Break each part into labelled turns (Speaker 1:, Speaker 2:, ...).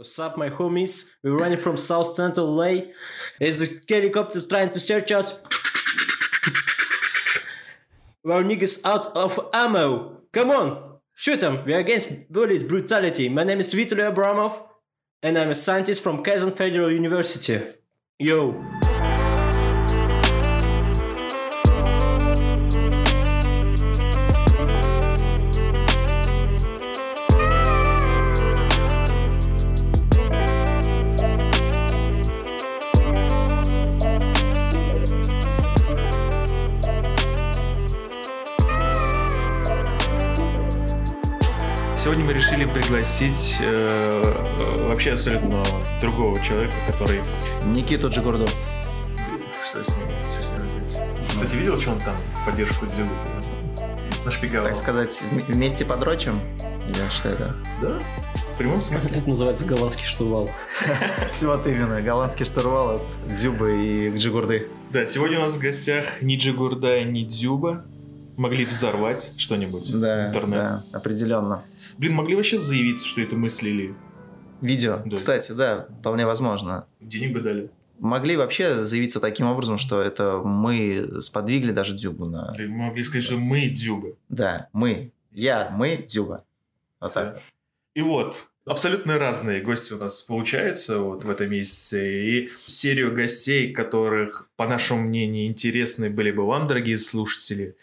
Speaker 1: What's up, my homies? We're running from South Central LA. Is a helicopter trying to search us? Our niggas out of ammo. Come on, shoot them. We're against bullies brutality. My name is Vitaly Abramov, and I'm a scientist from Kazan Federal University. Yo.
Speaker 2: Пригласить э, вообще абсолютно другого человека, который...
Speaker 3: Никиту Джигурду.
Speaker 2: Что с ним? Что с ним делать? Кстати, видел, что он там поддержку делает? Нашпиговал.
Speaker 3: Так сказать, вместе подрочим? Или что это?
Speaker 2: Да? В прямом смысле?
Speaker 1: Это называется голландский штурвал.
Speaker 3: Вот именно, голландский штурвал от Дзюбы и Джигурды.
Speaker 2: Да, сегодня у нас в гостях ни Джигурда, ни Дзюба. Могли взорвать что-нибудь
Speaker 3: Да,
Speaker 2: интернет.
Speaker 3: да, определенно.
Speaker 2: Блин, могли вообще заявить, что это мыслили.
Speaker 3: Видео,
Speaker 2: Да.
Speaker 3: кстати, да, вполне возможно.
Speaker 2: Денег бы дали.
Speaker 3: Могли вообще заявиться таким образом, что это мы сподвигли даже Дзюбу на...
Speaker 2: Или Могли сказать, что мы Дзюба.
Speaker 3: Да, мы. Я, мы, Дзюба. Вот так.
Speaker 2: И вот, абсолютно разные гости у нас получаются вот в этом месяце. И серию гостей, которых, по нашему мнению, интересны были бы вам, дорогие слушатели,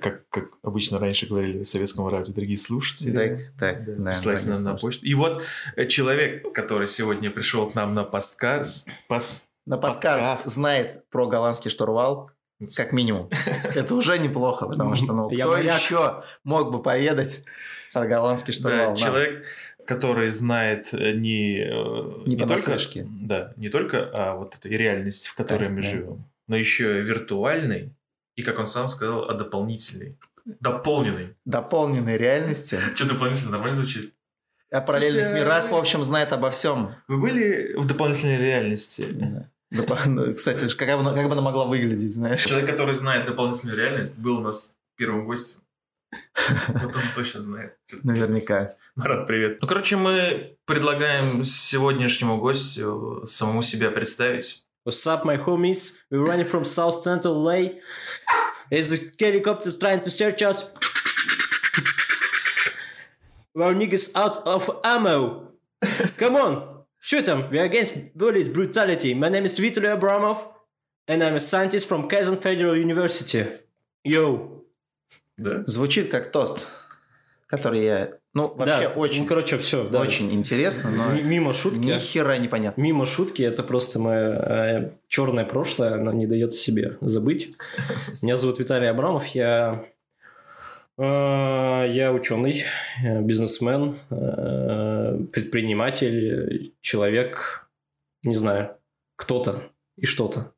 Speaker 2: как, как обычно раньше говорили в советском радио, дорогие слушатели.
Speaker 3: Так, так,
Speaker 2: Да,
Speaker 3: да,
Speaker 2: присылайте нам на почту. И вот э, человек, который сегодня пришел к нам на подкаст, пас,
Speaker 3: На подкаст,
Speaker 2: Подкаст.
Speaker 3: знает про голландский штурвал, как минимум. Это уже неплохо, потому что, ну,
Speaker 1: Я
Speaker 3: кто еще мог бы поведать про голландский
Speaker 2: да,
Speaker 3: штурвал? нам?
Speaker 2: человек, который знает э, не, э,
Speaker 3: Не
Speaker 2: только, да, не только а, вот этой реальности, в которой
Speaker 3: Да,
Speaker 2: мы
Speaker 3: да.
Speaker 2: живем, но еще и виртуальной, и, как он сам сказал, а дополнительной. Дополненной.
Speaker 3: Дополненной реальности.
Speaker 2: Что дополнительно нормально звучит?
Speaker 3: О параллельных
Speaker 2: Слушай,
Speaker 3: мирах, в общем, знает обо всем.
Speaker 2: Вы были в дополнительной реальности?
Speaker 3: Кстати, как бы, она- как бы она могла выглядеть, знаешь?
Speaker 2: Человек, который знает дополнительную реальность, был у нас первым гостем. Вот он точно знает.
Speaker 3: Наверняка.
Speaker 2: Марат, привет. Ну, короче, мы предлагаем сегодняшнему гостю самому себя представить.
Speaker 1: What's up, my homies? We're running from South Central LA. Is a helicopter trying to search us? Our niggas out of ammo. Come on, shoot them. We're against bullies brutality. My name is Vitaly Abramov, and I'm a scientist from Kazan Federal University. Yo.
Speaker 2: Да?
Speaker 3: Звучит как тост, Который я... Ну, вообще
Speaker 1: да,
Speaker 3: очень,
Speaker 1: ну, короче, все, да.
Speaker 3: очень интересно, но
Speaker 1: Ми- Мимо шутки.
Speaker 3: ни хера непонятно.
Speaker 1: Мимо шутки, это просто мое черное прошлое, оно не дает себе забыть. Меня зовут Виталий Абрамов, я, э, я ученый, э, бизнесмен, э, предприниматель, человек, не знаю, кто-то и что-то.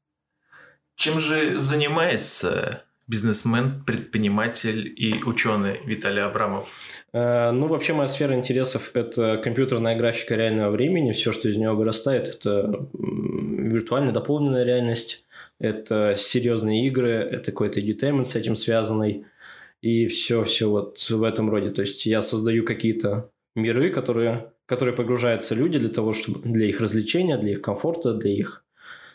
Speaker 2: Чем же занимается бизнесмен, предприниматель и ученый Виталий Абрамов?
Speaker 1: Э, Ну, вообще, моя сфера интересов – это компьютерная графика реального времени. Все, что из него вырастает, это виртуальная дополненная реальность, это серьезные игры, это какой-то edutainment с этим связанный, и все-все вот в этом роде. То есть, я создаю какие-то миры, которые, которые погружаются люди для того, чтобы для их развлечения, для их комфорта, для их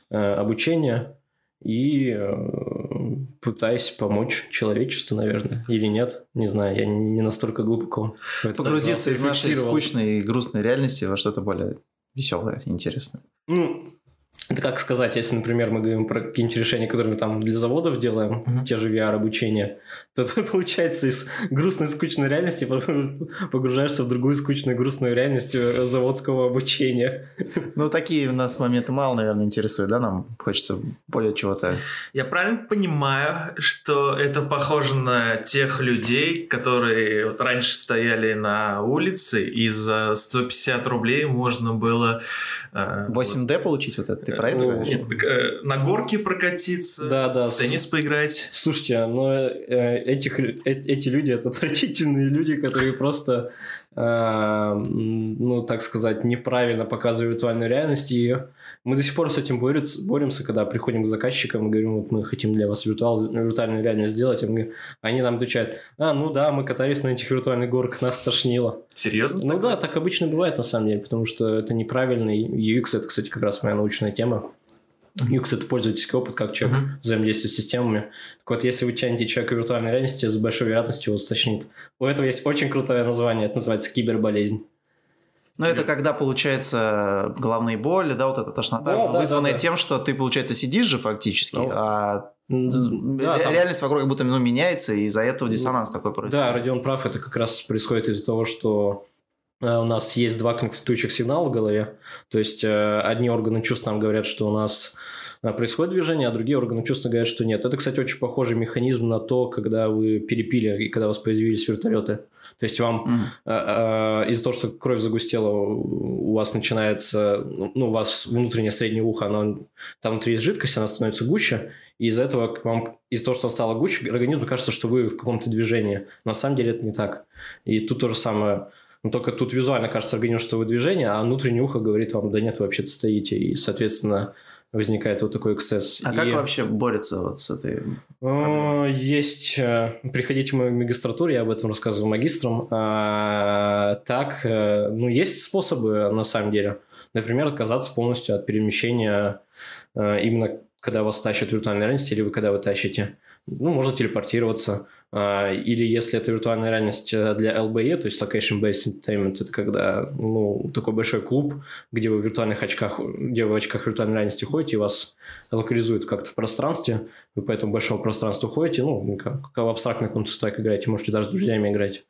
Speaker 1: э, обучения, и пытаюсь помочь человечеству, наверное, или нет, не знаю, я не настолько глубоко.
Speaker 3: Погрузиться из нашей скучной и грустной реальности во что-то более веселое, интересное.
Speaker 1: Ну, это как сказать, если, например, мы говорим про какие-нибудь решения, которые мы там для заводов делаем,
Speaker 2: Мгм.
Speaker 1: те же VR-обучения, то ты, получается, из грустной, скучной реальности погружаешься в другую скучную, грустную реальность заводского обучения.
Speaker 3: Ну, такие у нас моменты мало, наверное, интересуют, да? Нам хочется более чего-то...
Speaker 2: Я правильно понимаю, что это похоже на тех людей, которые вот раньше стояли на улице, и за 150 рублей можно было... э,
Speaker 3: 8D получить вот это? Ты про это
Speaker 1: Ну,
Speaker 3: говоришь?
Speaker 2: Нет, э, на горке прокатиться,
Speaker 1: Да, да.
Speaker 2: в теннис поиграть.
Speaker 1: Слушайте, но э, этих, э, эти люди это отвратительные люди, которые просто э, ну, так сказать, неправильно показывают виртуальную реальность, и мы до сих пор с этим боремся, боремся когда приходим к заказчикам и говорим, вот мы хотим для вас виртуал, виртуальную реальность сделать, и они нам отвечают, а, ну да, мы катались на этих виртуальных горках, нас тошнило.
Speaker 2: Серьезно?
Speaker 1: Ну да, так обычно бывает на самом деле, потому что это неправильный UX, это, кстати, как раз моя научная тема. UX – это пользовательский опыт, как человек uh-huh. взаимодействует с системами. Так вот, если вы тянете человека в виртуальной реальности, с большой вероятностью его стошнит. У этого есть очень крутое название, это называется киберболезнь.
Speaker 3: Ну, это когда, получается, головные боли, да, вот эта тошнота, да, вызванная да, да, тем, что ты, получается, сидишь же фактически, ну, а да, ре- там... реальность вокруг как будто ну, меняется, и из-за этого диссонанс ну, такой происходит.
Speaker 1: Да, Родион прав, это как раз происходит из-за того, что э, у нас есть два конфликтующих сигнала в голове. То есть, э, одни органы чувств нам говорят, что у нас э, происходит движение, а другие органы чувств говорят, что нет. Это, кстати, очень похожий механизм на то, когда вы перепили и когда у вас появились вертолеты. То есть вам mm. из-за того, что кровь загустела, у вас начинается, ну, у вас внутреннее среднее ухо, оно, там внутри есть жидкость, она становится гуще, и из-за этого вам, из-за того, что она стала гуще, организму кажется, что вы в каком-то движении. Но на самом деле это не так. И тут то же самое. Но только тут визуально кажется организму, что вы движение, а внутреннее ухо говорит вам, да нет, вы вообще-то стоите. И, соответственно, возникает вот такой эксцесс.
Speaker 3: А и... как вообще борется вот с этой
Speaker 1: Есть... Э, приходите в мою магистратуру, я об этом рассказываю магистрам. А, так, э, ну, есть способы на самом деле. Например, отказаться полностью от перемещения э, именно когда вас тащат в виртуальной реальности или вы когда вы тащите ну, можно телепортироваться. А, или если это виртуальная реальность э, для LBE, то есть Location Based Entertainment, это когда ну, такой большой клуб, где вы в виртуальных очках, где вы в очках виртуальной реальности ходите, и вас локализуют как-то в пространстве, вы по этому большому пространству ходите, ну, как, в абстрактный Counter-Strike играете, можете даже с друзьями играть.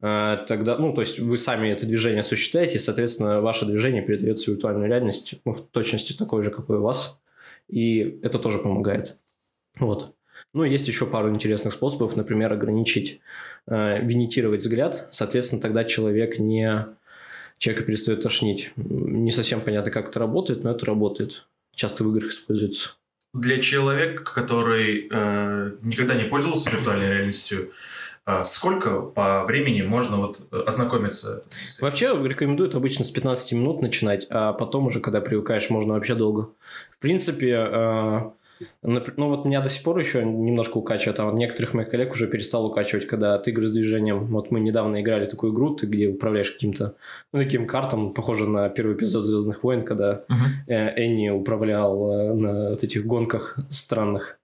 Speaker 1: А, тогда, ну, то есть вы сами это движение осуществляете, и, соответственно, ваше движение передается в виртуальную реальность ну, в точности такой же, какой у вас, и это тоже помогает. Вот. Ну, есть еще пару интересных способов, например, ограничить, э, винитировать взгляд, соответственно, тогда человек не... Человека перестает тошнить. Не совсем понятно, как это работает, но это работает. Часто в играх используется.
Speaker 2: Для человека, который э, никогда не пользовался виртуальной реальностью, э, сколько по времени можно вот ознакомиться?
Speaker 1: Вообще рекомендуют обычно с 15 минут начинать, а потом уже, когда привыкаешь, можно вообще долго. В принципе, э, ну вот меня до сих пор еще немножко укачивает, а вот некоторых моих коллег уже перестал укачивать, когда ты игры с движением. Вот мы недавно играли такую игру, ты где управляешь каким-то, ну, таким картом, похоже на первый эпизод Звездных войн, когда uh-huh. Энни управлял э, на вот этих гонках странных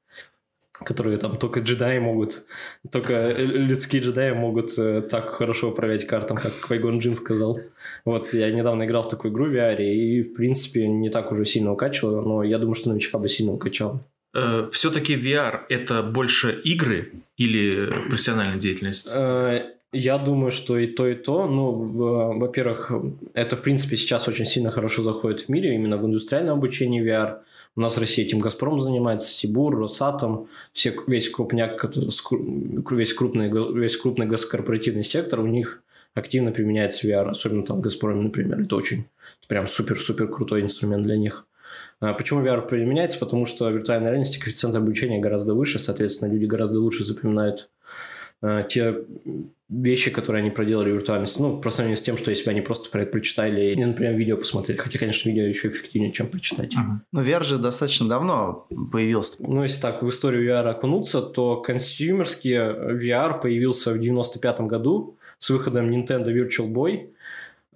Speaker 1: которые там только джедаи могут, только людские джедаи могут э, так хорошо управлять картом, как Квайгон Джин сказал. Вот, я недавно играл в такую игру в VR, и, в принципе, не так уже сильно укачивало, но я думаю, что новичка бы сильно укачал.
Speaker 2: Э, Все-таки VR – это больше игры или профессиональная деятельность?
Speaker 1: Э, я думаю, что и то, и то. Ну, во-первых, это, в принципе, сейчас очень сильно хорошо заходит в мире, именно в индустриальном обучении VR – у нас в России этим «Газпром» занимается, Сибур, Росатом, все, весь крупняк, весь крупный, весь крупный госкорпоративный сектор, у них активно применяется VR, особенно там в «Газпроме», например. Это очень прям супер-супер крутой инструмент для них. А почему VR применяется? Потому что в виртуальной реальности коэффициент обучения гораздо выше, соответственно, люди гораздо лучше запоминают Э, те вещи, которые они проделали в виртуальности, ну, по сравнению с тем, что если бы они просто про это прочитали или, например, видео посмотрели. Хотя, конечно, видео еще эффективнее, чем прочитать.
Speaker 3: Uh-huh. Но VR же достаточно давно появился.
Speaker 1: Ну, если так в историю VR окунуться, то консюмерский VR появился в 95 году с выходом Nintendo Virtual Boy.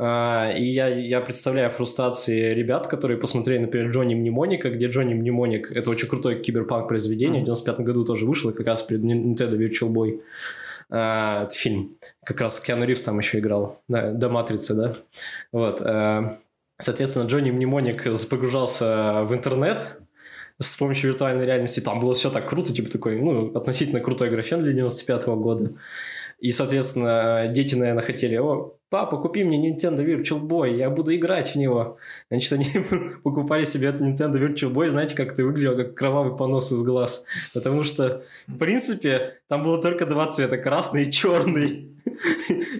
Speaker 1: А, и я, я представляю фрустрации ребят, которые посмотрели, например, Джонни Мнемоника, где Джонни Мнемоник – это очень крутое киберпанк произведение, mm-hmm. в 95 году тоже вышло, как раз перед Nintendo Virtual Boy. Это фильм. Как раз Киану Ривз там еще играл, да, до Матрицы, да. Вот. А, соответственно, Джонни Мнемоник погружался в интернет, с помощью виртуальной реальности. Там было все так круто, типа такой, ну, относительно крутой графен для 95 -го года. И, соответственно, дети, наверное, хотели, о, папа, купи мне Nintendo Virtual Boy, я буду играть в него. Значит, они покупали себе этот Nintendo Virtual Boy, знаете, как ты выглядел, как кровавый понос из глаз. Потому что, в принципе, там было только два цвета, красный и черный.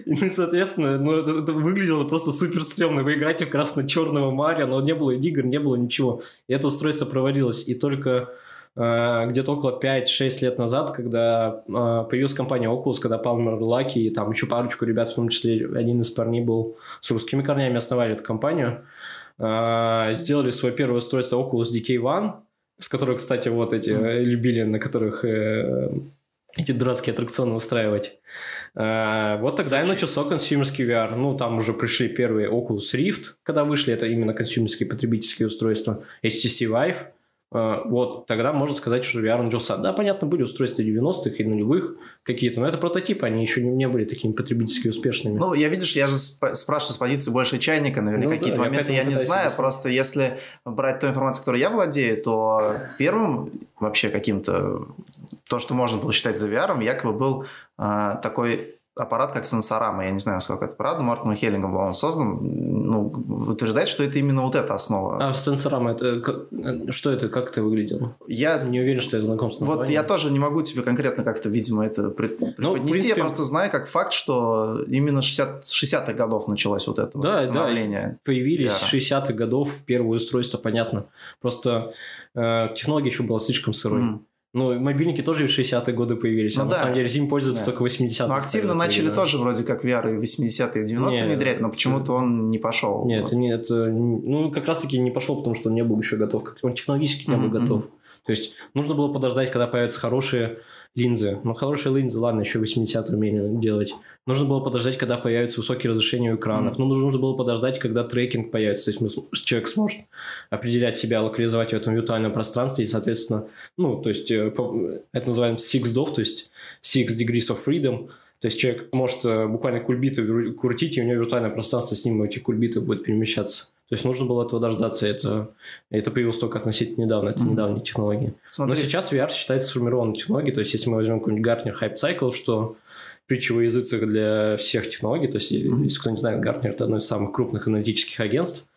Speaker 1: И, ну, соответственно, ну, это, это выглядело просто супер стрёмно. Вы играете в красно-черного Марио, но не было игр, не было ничего. И это устройство проводилось. И только где-то около 5-6 лет назад, когда э, появилась компания Oculus, когда Palmer Lucky и там еще парочку ребят, в том числе один из парней был с русскими корнями, основали эту компанию, э, сделали свое первое устройство Oculus DK One, с которого, кстати, вот эти mm. любили, на которых э, эти дурацкие аттракционы устраивать. Э, вот тогда Зачем? и начался консюмерский VR. Ну, там уже пришли первые Oculus Rift, когда вышли, это именно консюмерские потребительские устройства, HTC Vive. Э, вот тогда можно сказать, что VR начался. Да, понятно, были устройства 90-х и нулевых какие-то, но это прототипы, они еще не, были такими потребительски успешными.
Speaker 3: Ну, я видишь, я же спрашиваю с позиции больше чайника, наверное, ну, какие-то да, моменты я, я не знаю, есть. просто если брать ту информацию, которой я владею, то первым вообще каким-то, то, что можно было считать за VR, якобы был э, такой аппарат как сенсорама. Я не знаю, насколько это правда. Мартином Хеллингом был он создан. Ну, утверждает, что это именно вот эта основа.
Speaker 1: А сенсорама, это что это, как это выглядело? Я не уверен, что я знаком с
Speaker 3: названием. Вот я тоже не могу тебе конкретно как-то, видимо, это ну, преподнести. Ну, принципе... Я просто знаю как факт, что именно 60, 60-х годов началось вот это да,
Speaker 1: становление. Да, появились VR. 60-х годов первое устройство, понятно. Просто э, технология еще была слишком сырой. Mm. Ну, мобильники тоже в 60-е годы появились, ну, а да. на самом деле им пользуются да. только 80-е.
Speaker 3: Но активно начали да. тоже вроде как VR и 80-е, и 90-е внедрять, но почему-то он не пошел.
Speaker 1: Нет, вот. нет, ну, как раз-таки не пошел, потому что он не был еще готов, он технологически не был mm-hmm. готов. То есть, нужно было подождать, когда появятся хорошие линзы. Ну, хорошие линзы, ладно, еще 80 умели делать. Нужно было подождать, когда появится высокие разрешения у экранов. Mm-hmm. Ну, нужно было подождать, когда трекинг появится. То есть, человек сможет определять себя, локализовать в этом виртуальном пространстве. И, соответственно, ну, то есть, э, это называем six DOF, то есть six degrees of freedom. То есть, человек может э, буквально кульбиты крутить, и у него виртуальное пространство с ним эти кульбиты будет перемещаться. То есть нужно было этого дождаться. Это, это появилось только относительно недавно. Это mm-hmm. недавние технологии. Смотри. Но сейчас VR считается сформированной технологией. То есть если мы возьмем какой-нибудь Gartner Hype Cycle, что притча во языцах для всех технологий, то есть mm-hmm. если кто не знает, Gartner это одно из самых крупных аналитических агентств,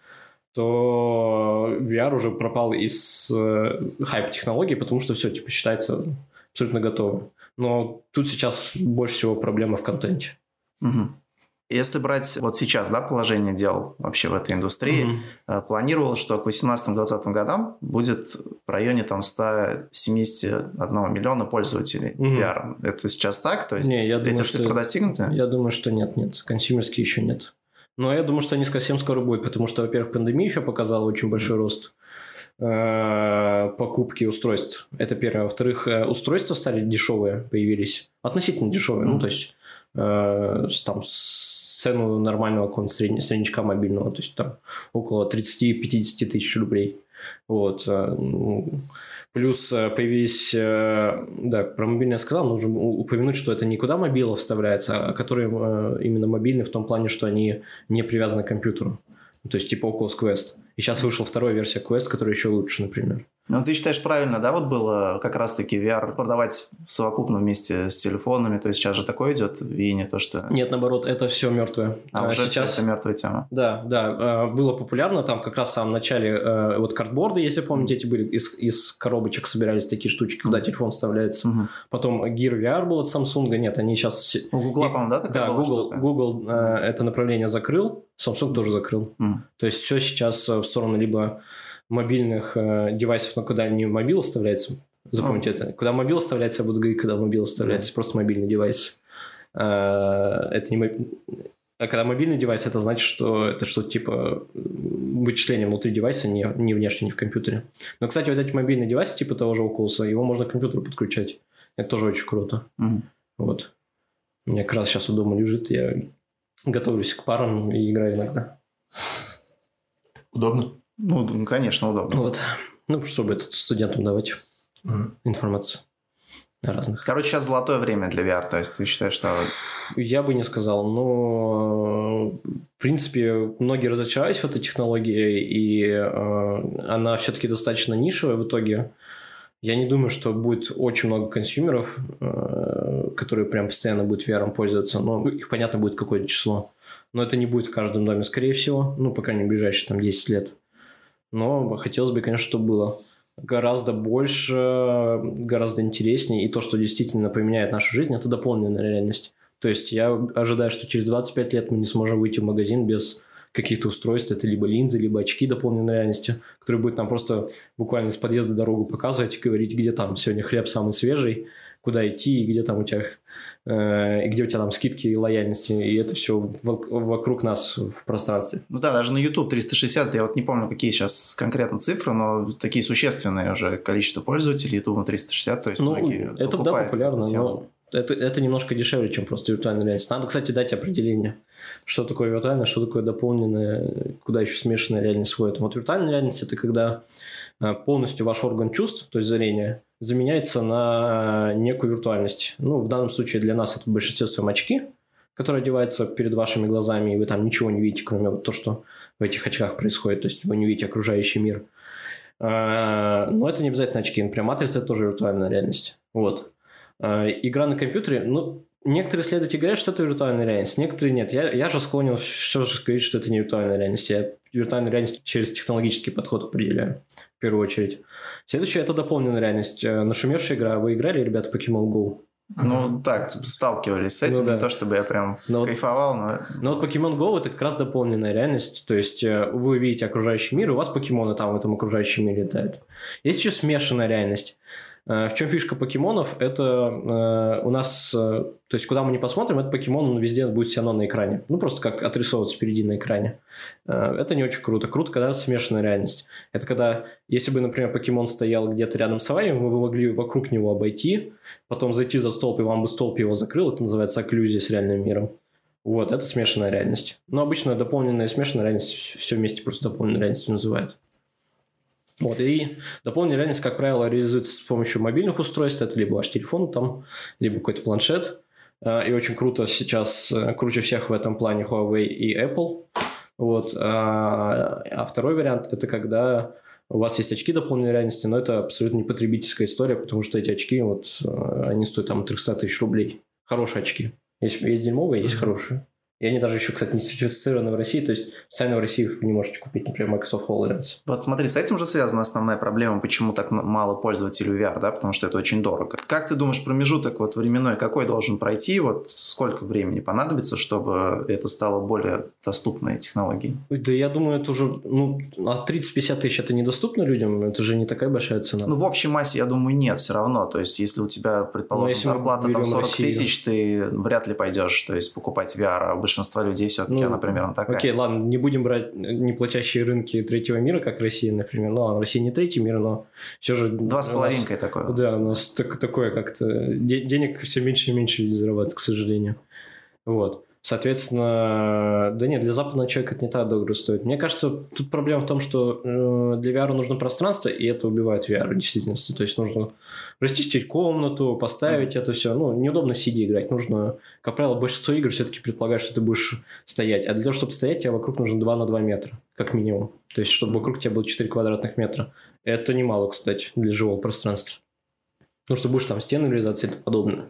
Speaker 1: то VR уже пропал из э, хайп-технологий, потому что все типа считается абсолютно готовым. Но тут сейчас больше всего проблема в контенте.
Speaker 3: Угу. Если брать вот сейчас, да, положение дел вообще в этой индустрии, mm-hmm. планировал, что к 2018-2020 годам будет в районе там 171 миллиона пользователей mm-hmm. VR. Это сейчас так? То есть
Speaker 1: не, я
Speaker 3: эти
Speaker 1: думаю,
Speaker 3: цифры
Speaker 1: что...
Speaker 3: достигнуты?
Speaker 1: Я думаю, что нет, нет. Консюмерские еще нет. Но я думаю, что они совсем скоро будут, потому что, во-первых, пандемия еще показала очень большой рост э, покупки устройств. Это первое. Во-вторых, э, устройства стали дешевые, появились. Относительно дешевые. Mm-hmm. Ну, то есть, там, цену нормального какого-нибудь среднячка мобильного, то есть там около 30-50 тысяч рублей. Вот. Э, ну, плюс э, появились, э, да, про мобильный я сказал, нужно упомянуть, что это никуда мобила вставляется, а которые именно мобильные в том плане, что они не привязаны к компьютеру. То есть типа Oculus Quest. И сейчас вышла вторая версия Quest, которая еще лучше, например.
Speaker 3: Ну, ты считаешь правильно, да, вот было как раз-таки VR продавать совокупно вместе с телефонами, то есть сейчас же такое идет, и не то, что...
Speaker 1: Нет, наоборот, это все мертвое.
Speaker 3: А, а уже сейчас это мертвая тема.
Speaker 1: Да, да, а, было популярно, там как раз в самом начале э, вот картборды, если помните, эти были, из, из коробочек собирались такие штучки, куда телефон вставляется. Mm-hmm. Потом Gear VR был от Samsung, нет, они сейчас... Все...
Speaker 3: У Google, по-моему, да,
Speaker 1: такая Да, Google, Google э, это направление закрыл, Samsung тоже закрыл. Mm. То есть все сейчас в сторону либо мобильных э, девайсов, но куда не mobile вставляется, запомните oh. это, куда mobile вставляется, я буду говорить, когда mobile вставляется, mm. просто мобильный девайс. Э, это не моб... А когда мобильный девайс, это значит, что это что-то типа вычисления внутри девайса, не, не внешне, не в компьютере. Но, кстати, вот эти мобильные девайсы, типа того же Oculus, его можно к компьютеру подключать. Это тоже очень круто. Mm. Вот. У меня как раз сейчас у дома лежит, я готовлюсь к парам и играю иногда.
Speaker 2: Удобно?
Speaker 3: Ну, конечно, удобно.
Speaker 1: Вот. Ну, чтобы этот студентам давать mm. информацию разных.
Speaker 3: Короче, сейчас золотое время для VR, то есть ты считаешь, что...
Speaker 1: Я бы не сказал, но в принципе многие разочаровались в этой технологии, и э, она все-таки достаточно нишевая в итоге. Я не думаю, что будет очень много консюмеров, э, которые прям постоянно будут VR пользоваться, но их, понятно, будет какое-то число. Но это не будет в каждом доме, скорее всего, ну, по крайней мере, ближайшие там 10 лет. Но хотелось бы, конечно, чтобы было гораздо больше, гораздо интереснее. И то, что действительно поменяет нашу жизнь, это дополненная реальность. То есть я ожидаю, что через 25 лет мы не сможем выйти в магазин без каких-то устройств. Это либо линзы, либо очки дополненной реальности, которые будут нам просто буквально с подъезда дорогу показывать и говорить, где там сегодня хлеб самый свежий, куда идти, и где там у тебя, э, и где у тебя там скидки и лояльности, и это все вокруг нас в пространстве.
Speaker 3: Ну да, даже на YouTube 360, я вот не помню, какие сейчас конкретно цифры, но такие существенные уже количество пользователей YouTube на 360, то есть
Speaker 1: ну, это да, популярно, но это, это немножко дешевле, чем просто виртуальная реальность. Надо, кстати, дать определение, что такое виртуальная, что такое дополненная, куда еще смешанная реальность входит. Вот виртуальная реальность – это когда э, полностью ваш орган чувств, то есть зрение, заменяется на некую виртуальность. Ну, в данном случае для нас это в большинстве своем очки, которые одеваются перед вашими глазами, и вы там ничего не видите, кроме вот то, что в этих очках происходит. То есть вы не видите окружающий мир. А, но это не обязательно очки. Например, матрица – это тоже виртуальная реальность. Вот. А, игра на компьютере, ну, некоторые исследователи говорят, что это виртуальная реальность, некоторые нет. Я, я же склонен все же говорить, что это не виртуальная реальность. Я виртуальную реальность через технологический подход определяю, первую очередь. Следующее – это дополненная реальность. Э, нашумевшая игра. Вы играли, ребята, Pokemon Go?
Speaker 3: Ну, так, сталкивались с этим, ну, да. не то чтобы я прям но кайфовал, но...
Speaker 1: Но вот Pokemon Go – это как раз дополненная реальность, то есть э, вы видите окружающий мир, и у вас покемоны там в этом окружающем мире летают. Есть еще смешанная реальность. Э, в чем фишка покемонов? Это э, у нас, э, то есть куда мы не посмотрим, этот покемон он везде будет все равно на экране. Ну, просто как отрисовываться впереди на экране. Это не очень круто. Круто, когда смешанная реальность. Это когда, если бы, например, покемон стоял где-то рядом с вами, вы бы могли вокруг него обойти, потом зайти за столб, и вам бы столб его закрыл. Это называется окклюзия с реальным миром. Вот, это смешанная реальность. Но обычно дополненная и смешанная реальность все вместе просто дополненной реальностью называют. Вот, и дополненная реальность, как правило, реализуется с помощью мобильных устройств. Это либо ваш телефон, там, либо какой-то планшет. А, и очень круто сейчас, э, круче всех в этом плане Huawei и Apple. Вот. А, а второй вариант – это когда у вас есть очки дополненной реальности, но это абсолютно не потребительская история, потому что эти очки, вот, э, они стоят там 300 тысяч рублей. Хорошие очки. Есть, есть дерьмовые, есть хорошие. И они даже еще, кстати, не сертифицированы в России, то есть официально в России их вы не можете купить, например, Microsoft HoloLens.
Speaker 3: Вот смотри, с этим же связана основная проблема, почему так мало пользователей VR, да, потому что это очень дорого. Как ты думаешь, промежуток вот временной какой должен пройти, вот сколько времени понадобится, чтобы это стало более доступной технологией?
Speaker 1: Да я думаю, это уже, ну, а 30-50 тысяч это недоступно людям, это же не такая большая цена.
Speaker 3: Ну, в общей массе, я думаю, нет, все равно, то есть если у тебя, предположим, ну, зарплата там 40 Россию. тысяч, ты вряд ли пойдешь, то есть покупать VR, а большинство людей все-таки ну, она примерно такая.
Speaker 1: Окей, ладно, не будем брать неплатящие рынки третьего мира, как Россия, например. Ну, Россия не третий мир, но все же...
Speaker 3: Два с половинкой такое.
Speaker 1: Да, у нас так, такое как-то... Денег все меньше и меньше зарабатывать, к сожалению. Вот. Соответственно, да нет, для западного человека это не так дорого стоит. Мне кажется, тут проблема в том, что э, для VR нужно пространство, и это убивает VR в действительности. То есть нужно расчистить комнату, поставить mm. это все. Ну, неудобно сидя играть. Нужно, как правило, большинство игр все-таки предполагает, что ты будешь стоять. А для того, чтобы стоять, тебе вокруг нужно 2 на 2 метра, как минимум. То есть, чтобы вокруг тебя было 4 квадратных метра. Это немало, кстати, для живого пространства. Ну, что будешь там стены врезаться и тому подобное.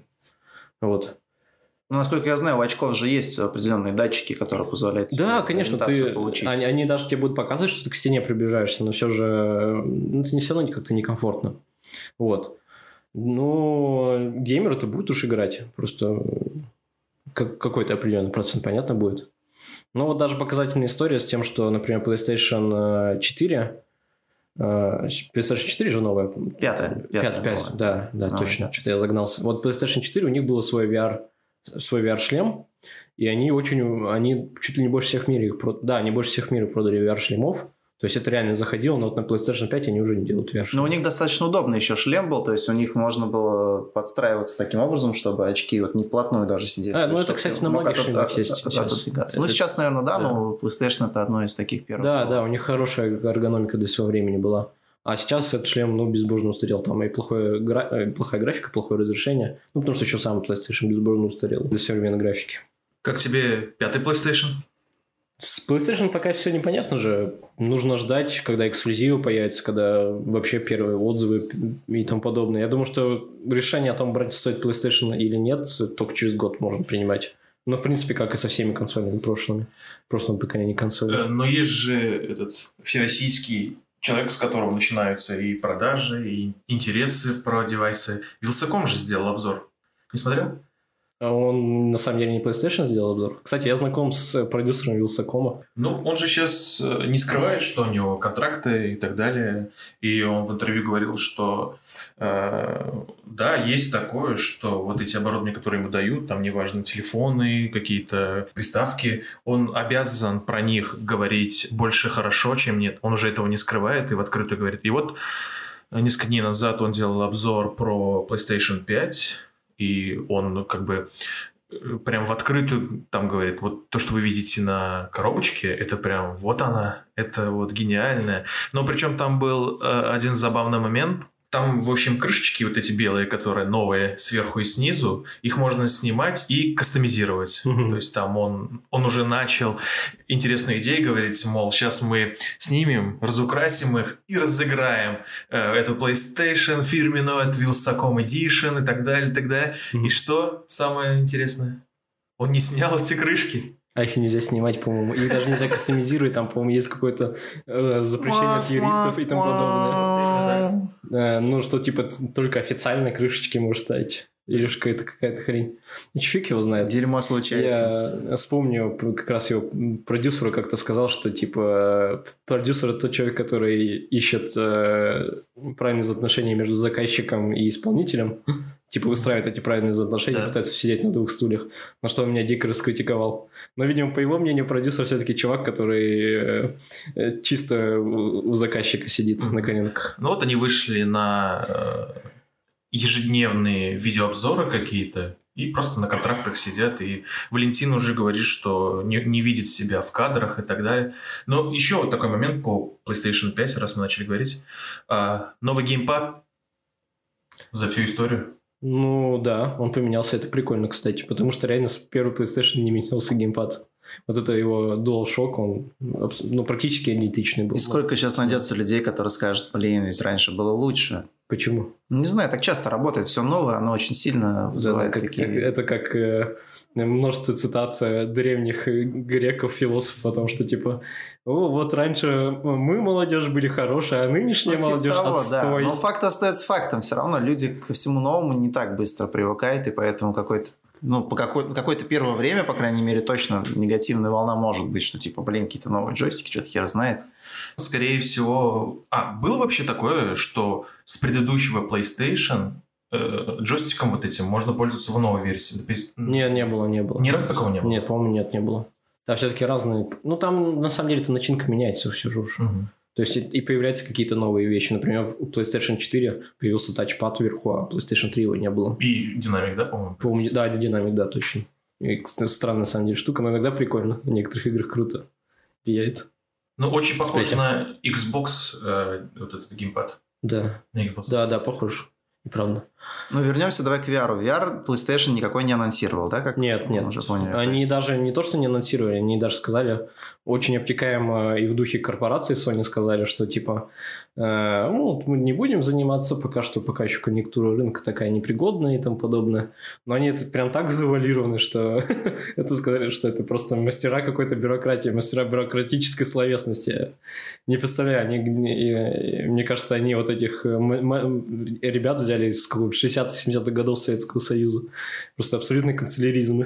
Speaker 1: Вот.
Speaker 3: Ну, насколько я знаю, у очков же есть определенные датчики, которые позволяют
Speaker 1: Да, конечно, ты, получить. Они, они даже тебе будут показывать, что ты к стене приближаешься, но все же ну, это не все равно как-то некомфортно. Вот. Ну, геймер это будет уж играть. Просто как, какой-то определенный процент, понятно, будет. Но вот даже показательная история с тем, что, например, PlayStation 4 э, PlayStation 4 же новая.
Speaker 3: Пятая.
Speaker 1: Пятая, пятая, да, да, а, точно. Да. Что-то я загнался. Вот PlayStation 4 у них было свой VR свой VR-шлем, и они очень, они чуть ли не больше всех в мире их, да, они больше всех в мире продали VR-шлемов, то есть это реально заходило, но вот на PlayStation 5 они уже не делают VR.
Speaker 3: Но у них достаточно удобный еще шлем был, то есть у них можно было подстраиваться таким образом, чтобы очки вот не вплотную даже сидели.
Speaker 1: А, ну это, кстати, на многих шлемах есть
Speaker 3: сейчас. Ну сейчас, наверное, да, да, но PlayStation это одно из таких первых.
Speaker 1: Да, да, у них хорошая эргономика для своего времени была. А сейчас этот шлем, ну, безбожно устарел. Там и плохое, гра... Э, плохая графика, плохое разрешение. Ну, потому что еще сам PlayStation безбожно устарел для современной графики.
Speaker 2: Как тебе пятый PlayStation?
Speaker 1: С PlayStation пока все непонятно же. Нужно ждать, когда эксклюзивы появятся, когда вообще первые отзывы и тому подобное. Я думаю, что решение о том, брать стоит PlayStation или нет, только через год можно принимать. Но, в принципе, как и со всеми консолями прошлыми. Прошлого поколения консолей.
Speaker 2: Э, но есть же этот всероссийский человек, с которого начинаются и продажи, и интересы про девайсы. Вилсаком же сделал обзор. Не смотрел?
Speaker 1: А он на самом деле не PlayStation сделал обзор. Кстати, я знаком с продюсером Вилсакома.
Speaker 2: Ну, он же сейчас э, не скрывает, что у него контракты и так далее. И он в интервью говорил, что э, да, есть такое, что вот эти оборудования, которые ему дают, там неважно, телефоны, какие-то приставки, он обязан про них говорить больше хорошо, чем нет. Он уже этого не скрывает и в открытую говорит. И вот несколько дней назад он делал обзор про PlayStation 5, и он ну, как бы э, прям в открытую там говорит, вот то, что вы видите на коробочке, это прям вот она, это вот гениальное. Но причем там был э, один забавный момент, там, в общем, крышечки вот эти белые, которые новые сверху и снизу, их можно снимать и кастомизировать. Mm-hmm. То есть там он, он уже начал интересные идеи говорить, мол, сейчас мы снимем, разукрасим их и разыграем э, эту PlayStation фирменную от Wilsacom Edition и так далее, и так далее. Mm-hmm. И что самое интересное? Он не снял эти крышки.
Speaker 1: А их нельзя снимать, по-моему. Их даже нельзя кастомизировать. Там, по-моему, есть какое-то э, запрещение от юристов и тому подобное. Э, ну, что типа только официальные крышечки можешь ставить. Или же какая-то какая-то хрень. И фиг его знает.
Speaker 3: Дерьмо случается.
Speaker 1: Я вспомню, как раз его продюсеру как-то сказал, что типа продюсер это тот человек, который ищет э, правильные отношения между заказчиком и исполнителем типа выстраивает эти правильные взаимоотношения, да. пытается сидеть на двух стульях, на что он меня дико раскритиковал. Но, видимо, по его мнению, продюсер все-таки чувак, который э, э, чисто у заказчика сидит на коленках.
Speaker 2: Ну вот они вышли на э, ежедневные видеообзоры какие-то, и просто на контрактах сидят. И Валентин уже говорит, что не, не видит себя в кадрах и так далее. Но еще вот такой момент по PlayStation 5, раз мы начали говорить. А, новый геймпад за всю историю.
Speaker 1: Ну да, он поменялся, это прикольно, кстати, потому что реально с первой PlayStation не менялся геймпад. Вот это его DualShock, он ну, практически идентичный был.
Speaker 3: И сколько сейчас найдется людей, которые скажут, блин, ведь раньше было лучше.
Speaker 1: Почему?
Speaker 3: Не знаю, так часто работает, все новое, оно очень сильно вызывает
Speaker 1: да, как,
Speaker 3: такие...
Speaker 1: Как, это как э, множество цитат э, древних греков, философов о том, что типа, о, вот раньше мы, молодежь, были хорошие, а нынешняя ну, типа молодежь того, отстой. Да.
Speaker 3: Но факт остается фактом. Все равно люди ко всему новому не так быстро привыкают, и поэтому какой-то ну, по какой- какое-то первое время, по крайней мере, точно негативная волна может быть, что типа, блин, какие-то новые джойстики, что-то хер знает.
Speaker 2: Скорее всего... А, было вообще такое, что с предыдущего PlayStation э, джойстиком вот этим можно пользоваться в новой версии?
Speaker 1: Нет, не было, не было.
Speaker 2: Ни разу такого не было?
Speaker 1: Нет, по-моему, нет, не было. Там все-таки разные... Ну, там, на самом деле, эта начинка меняется все же уж. Угу. То есть и появляются какие-то новые вещи. Например, у PlayStation 4 появился тачпад вверху, а PlayStation 3 его не было.
Speaker 2: И динамик, да, по-моему?
Speaker 1: по да, динамик, да, точно. И странная, на самом деле, штука, но иногда прикольно. В некоторых играх круто влияет.
Speaker 2: Ну, очень похож на Xbox, э, вот этот геймпад.
Speaker 1: Да. На Xbox. Да, да, похож. И правда.
Speaker 3: Ну, вернемся давай к VR. VR PlayStation никакой не анонсировал, да? Как
Speaker 1: нет, нет. Уже поняли, они есть... даже не то, что не анонсировали, они даже сказали, очень обтекаемо и в духе корпорации Sony сказали, что типа Э, ну, мы не будем заниматься пока что, пока еще конъюнктура рынка такая непригодная и тому подобное. Но они это прям так завалированы, что это сказали, что это просто мастера какой-то бюрократии, мастера бюрократической словесности. Не представляю, они, мне кажется, они вот этих э, ребят взяли из 60-70-х годов Советского Союза. Просто абсолютный канцеляризм.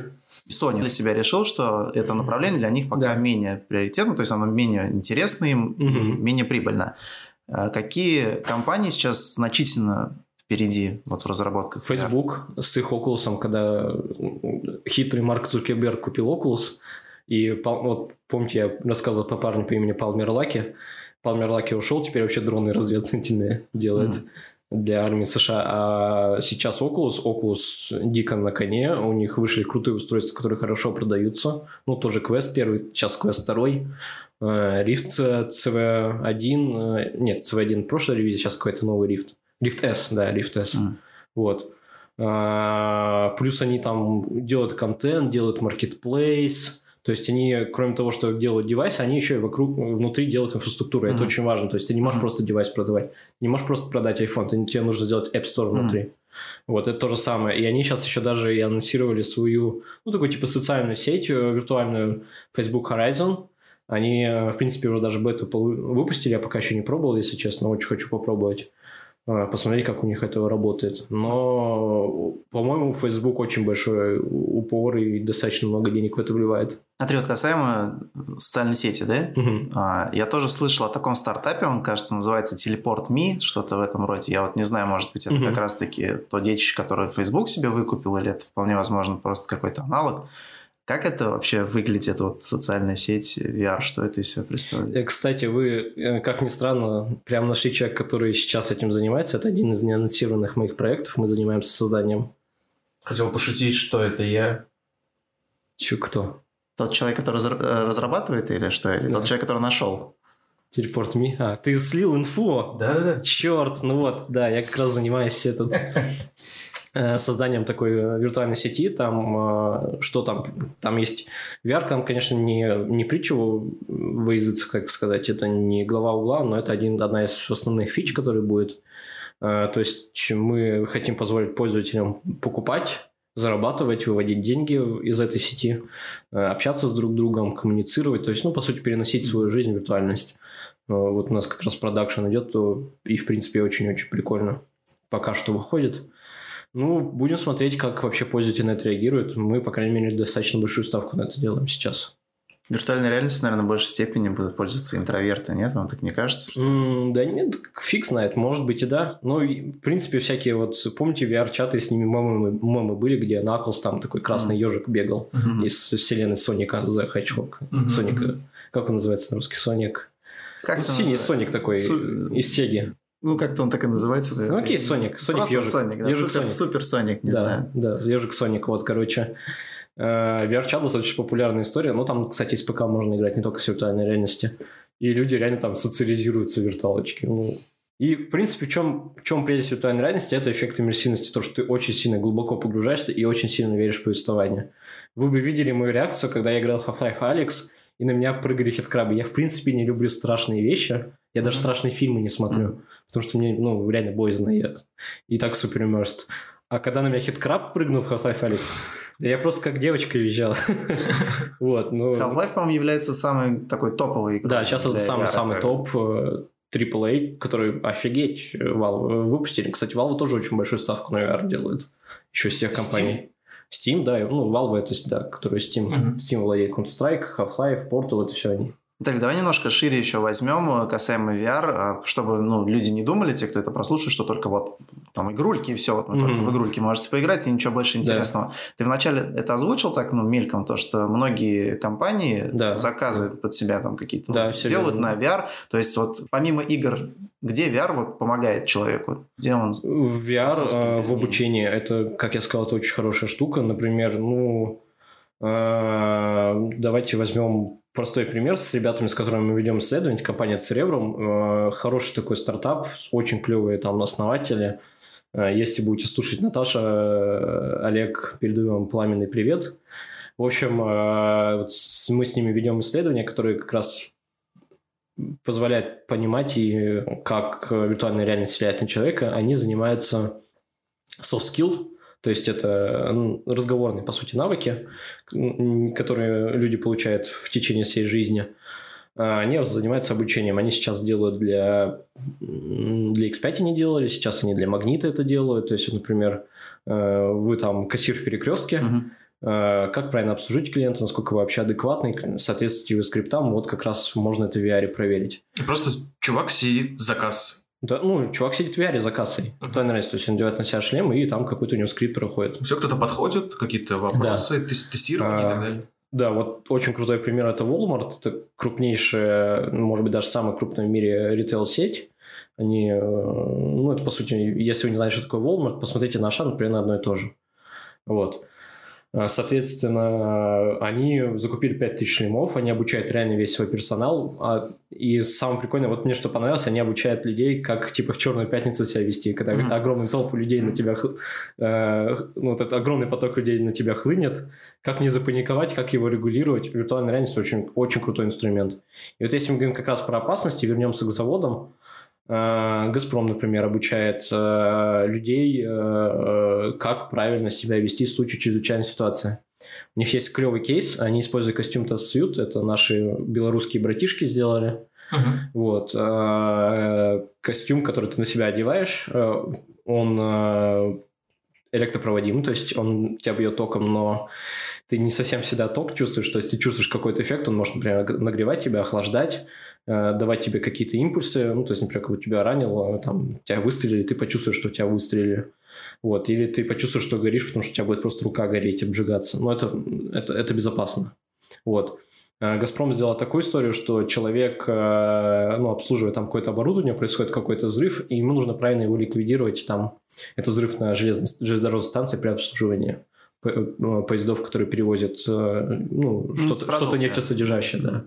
Speaker 3: Sony для себя решил, что это направление для них пока да. менее приоритетно, то есть оно менее интересно им угу. и менее прибыльно. А какие компании сейчас значительно впереди вот в разработках?
Speaker 1: Facebook с их Oculus, когда хитрый Марк Цукерберг купил Oculus, и вот помните, я рассказывал по парню по имени Палмер Лаки. Палмер Лаки ушел, теперь вообще дроны разведывательные делает. Mm для армии США. А сейчас Oculus, Oculus дико на коне, у них вышли крутые устройства, которые хорошо продаются. Ну, тоже Quest первый, сейчас Quest второй. Э, Rift CV1, э, нет, CV1 прошлой ревизии, сейчас какой-то новый Rift. Rift S, да, Rift S. Mm. Вот. А, плюс они там делают контент, делают marketplace, то есть они, кроме того, что делают девайс, они еще и вокруг, внутри делают инфраструктуру. Mm-hmm. Это очень важно. То есть ты не можешь mm-hmm. просто девайс продавать. Не можешь просто продать iPhone. Ты, тебе нужно сделать App Store внутри. Mm-hmm. Вот, это то же самое. И они сейчас еще даже и анонсировали свою, ну, такую типа социальную сеть э, виртуальную Facebook Horizon. Они, э, в принципе, уже даже бету выпустили, я пока еще не пробовал, если честно, очень хочу попробовать. А, посмотреть, как у них это работает. Но, по-моему, Facebook очень большой упор и достаточно много денег в это вливает.
Speaker 3: Смотри, вот касаемо социальной сети, да?
Speaker 1: Угу.
Speaker 3: Я тоже слышал о таком стартапе, он, кажется, называется Teleport Me, что-то в этом роде. Я вот не знаю, может быть, это угу. как раз-таки то детище, которое Facebook себе выкупил, или это вполне возможно просто какой-то аналог. Как это вообще выглядит, эта вот социальная сеть VR? Что это из себя представляет?
Speaker 1: Э, кстати, вы, э, как ни странно, прям нашли человека, который сейчас этим занимается. Это один из неанонсированных моих проектов. Мы занимаемся созданием.
Speaker 2: Хотел пошутить, что это я.
Speaker 1: Че, кто?
Speaker 3: Тот человек, который э, разрабатывает или что? Или да. тот человек, который нашел?
Speaker 1: Телепорт ми. А, ты слил инфу?
Speaker 2: Да-да-да.
Speaker 1: Черт, ну вот, да, я как раз занимаюсь этот созданием такой э, виртуальной сети, там э, что там, там есть VR, там, конечно, не, не притча языце, как сказать, это не глава угла, но это один, одна из основных фич, которая будет. То есть мы хотим позволить пользователям покупать зарабатывать, выводить деньги из этой сети, общаться с друг другом, коммуницировать, то есть, ну, по сути, переносить свою жизнь в виртуальность. Вот у нас как раз продакшн идет, и, в принципе, очень-очень прикольно пока что выходит. Ну, будем смотреть, как вообще пользователи на это реагируют. Мы, по крайней мере, достаточно большую ставку на это делаем сейчас.
Speaker 3: Виртуальной реальностью, наверное, в большей степени будут пользоваться интроверты, нет? Вам так не кажется?
Speaker 1: Что... Mm, да нет, фиг знает, может быть и да. Но, в принципе, всякие вот, помните, VR-чаты, с ними мемы, мемы были, где Наклс там такой красный mm. ежик бегал mm-hmm. из вселенной Соника The Hedgehog. Mm-hmm. Соника, как он называется на русский? Соник. Как ну, синий Соник такой Су... из Сеги.
Speaker 3: Ну, как-то он так и называется.
Speaker 1: Ну, окей, Соник. Соник
Speaker 3: Просто
Speaker 1: ежик.
Speaker 3: Соник, да. Ежик Соник. Супер Соник, не
Speaker 1: да,
Speaker 3: знаю.
Speaker 1: Да, ежик Соник, вот, короче. VR-чат достаточно популярная история. Ну, там, кстати, из ПК можно играть не только с виртуальной реальности. И люди реально там социализируются в виртуалочке. Ну, и, в принципе, в чем, в чем прелесть виртуальной реальности, это эффект иммерсивности, то, что ты очень сильно глубоко погружаешься и очень сильно веришь в повествование. Вы бы видели мою реакцию, когда я играл в Half-Life Alex, и на меня прыгали хиткрабы. Я, в принципе, не люблю страшные вещи. Я даже страшные фильмы не смотрю, потому что мне, ну, реально боязно. Я и так супер immersed. А когда на меня хиткраб прыгнул в Half-Life да я просто как девочка визжал. вот, ну...
Speaker 3: Half-Life, по-моему, является самой такой топовой
Speaker 1: игрой. Да, сейчас это самый-самый топ AAA, э, который офигеть Valve выпустили. Кстати, Valve тоже очень большую ставку на VR делает. Еще из всех компаний. Steam, да, ну, Valve это, да, который Steam, uh-huh. Steam владеет Counter-Strike, Half-Life, Portal, это все они.
Speaker 3: Виталий, давай немножко шире еще возьмем э, касаемо VR, а, чтобы ну, люди не думали, те, кто это прослушает, что только вот там игрульки и все, вот мы mm-hmm. только в игрульки можете поиграть и ничего больше интересного. Да. Ты вначале это озвучил так, ну, мельком, то, что многие компании да. заказы под себя там какие-то да, вот, делают верно. на VR, то есть вот помимо игр, где VR вот помогает человеку? Где он?
Speaker 1: VR в обучении, это, как я сказал, это очень хорошая штука, например, ну, э, давайте возьмем простой пример с ребятами, с которыми мы ведем исследование, компания Cerebrum, э, хороший такой стартап, очень клевые там основатели. Э, если будете слушать Наташа, э, Олег, передаю вам пламенный привет. В общем, мы с ними ведем исследования, которые как раз позволяют понимать, и как виртуальная реальность влияет на человека. Они занимаются soft skill, то есть это ну, разговорные, по сути, навыки, которые люди получают в течение всей жизни. А они занимаются обучением. Они сейчас делают для, для X5 они делали, сейчас они для Магнита это делают. То есть, например, э, вы там кассир в перекрестке, uh-huh как правильно обслужить клиента, насколько вы вообще адекватный, соответствуете вы скриптам, вот как раз можно это в VR проверить.
Speaker 2: Просто чувак сидит заказ
Speaker 1: да, ну, чувак сидит в VR за кассой. Uh-huh. Кто нравится, то есть он надевает на себя шлем, и там какой-то у него скрипт проходит.
Speaker 2: Все, кто-то подходит, какие-то вопросы, да. тестирование а, и так далее.
Speaker 1: Да, вот очень крутой пример это Walmart. Это крупнейшая, может быть, даже самая крупная в мире ритейл-сеть. Они, э, ну, это по сути, если вы не знаете, что такое Walmart, посмотрите на Ашан, примерно одно и то же. Вот. А, соответственно, они закупили 5000 шлемов, они обучают реально весь свой персонал. А, и самое прикольное, вот мне что понравилось, они обучают людей, как типа в Черную пятницу себя вести, когда mm-hmm. огромный толп людей на тебя, э, ну, вот этот огромный поток людей на тебя хлынет, как не запаниковать, как его регулировать. Виртуальная реальность очень, очень крутой инструмент. И вот если мы говорим как раз про опасности, вернемся к заводам, Э, Газпром, например, обучает э, людей, э, как правильно себя вести в случае чрезвычайной ситуации. У них есть клевый кейс, они используют костюм Тасют, это наши белорусские братишки сделали. Вот. А, костюм, который ты на себя одеваешь, э, он э, электропроводим, то есть он тебя бьет током, но ты не совсем всегда ток чувствуешь, то есть ты чувствуешь какой-то эффект, он может, например, нагревать тебя, охлаждать, э, давать тебе какие-то импульсы, ну, то есть, например, как тебя ранило, там, тебя выстрелили, ты почувствуешь, что тебя выстрелили, вот, или ты почувствуешь, что горишь, потому что у тебя будет просто рука гореть, обжигаться, но это, это, это безопасно, вот. Э, Газпром сделал такую историю, что человек, э, ну, обслуживая там какое-то оборудование, происходит какой-то взрыв, и ему нужно правильно его ликвидировать, там, это взрыв на железной, железнодорожной станции при обслуживании э, поездов, которые перевозят ну, ну, что-то, что-то нефтесодержащее, да.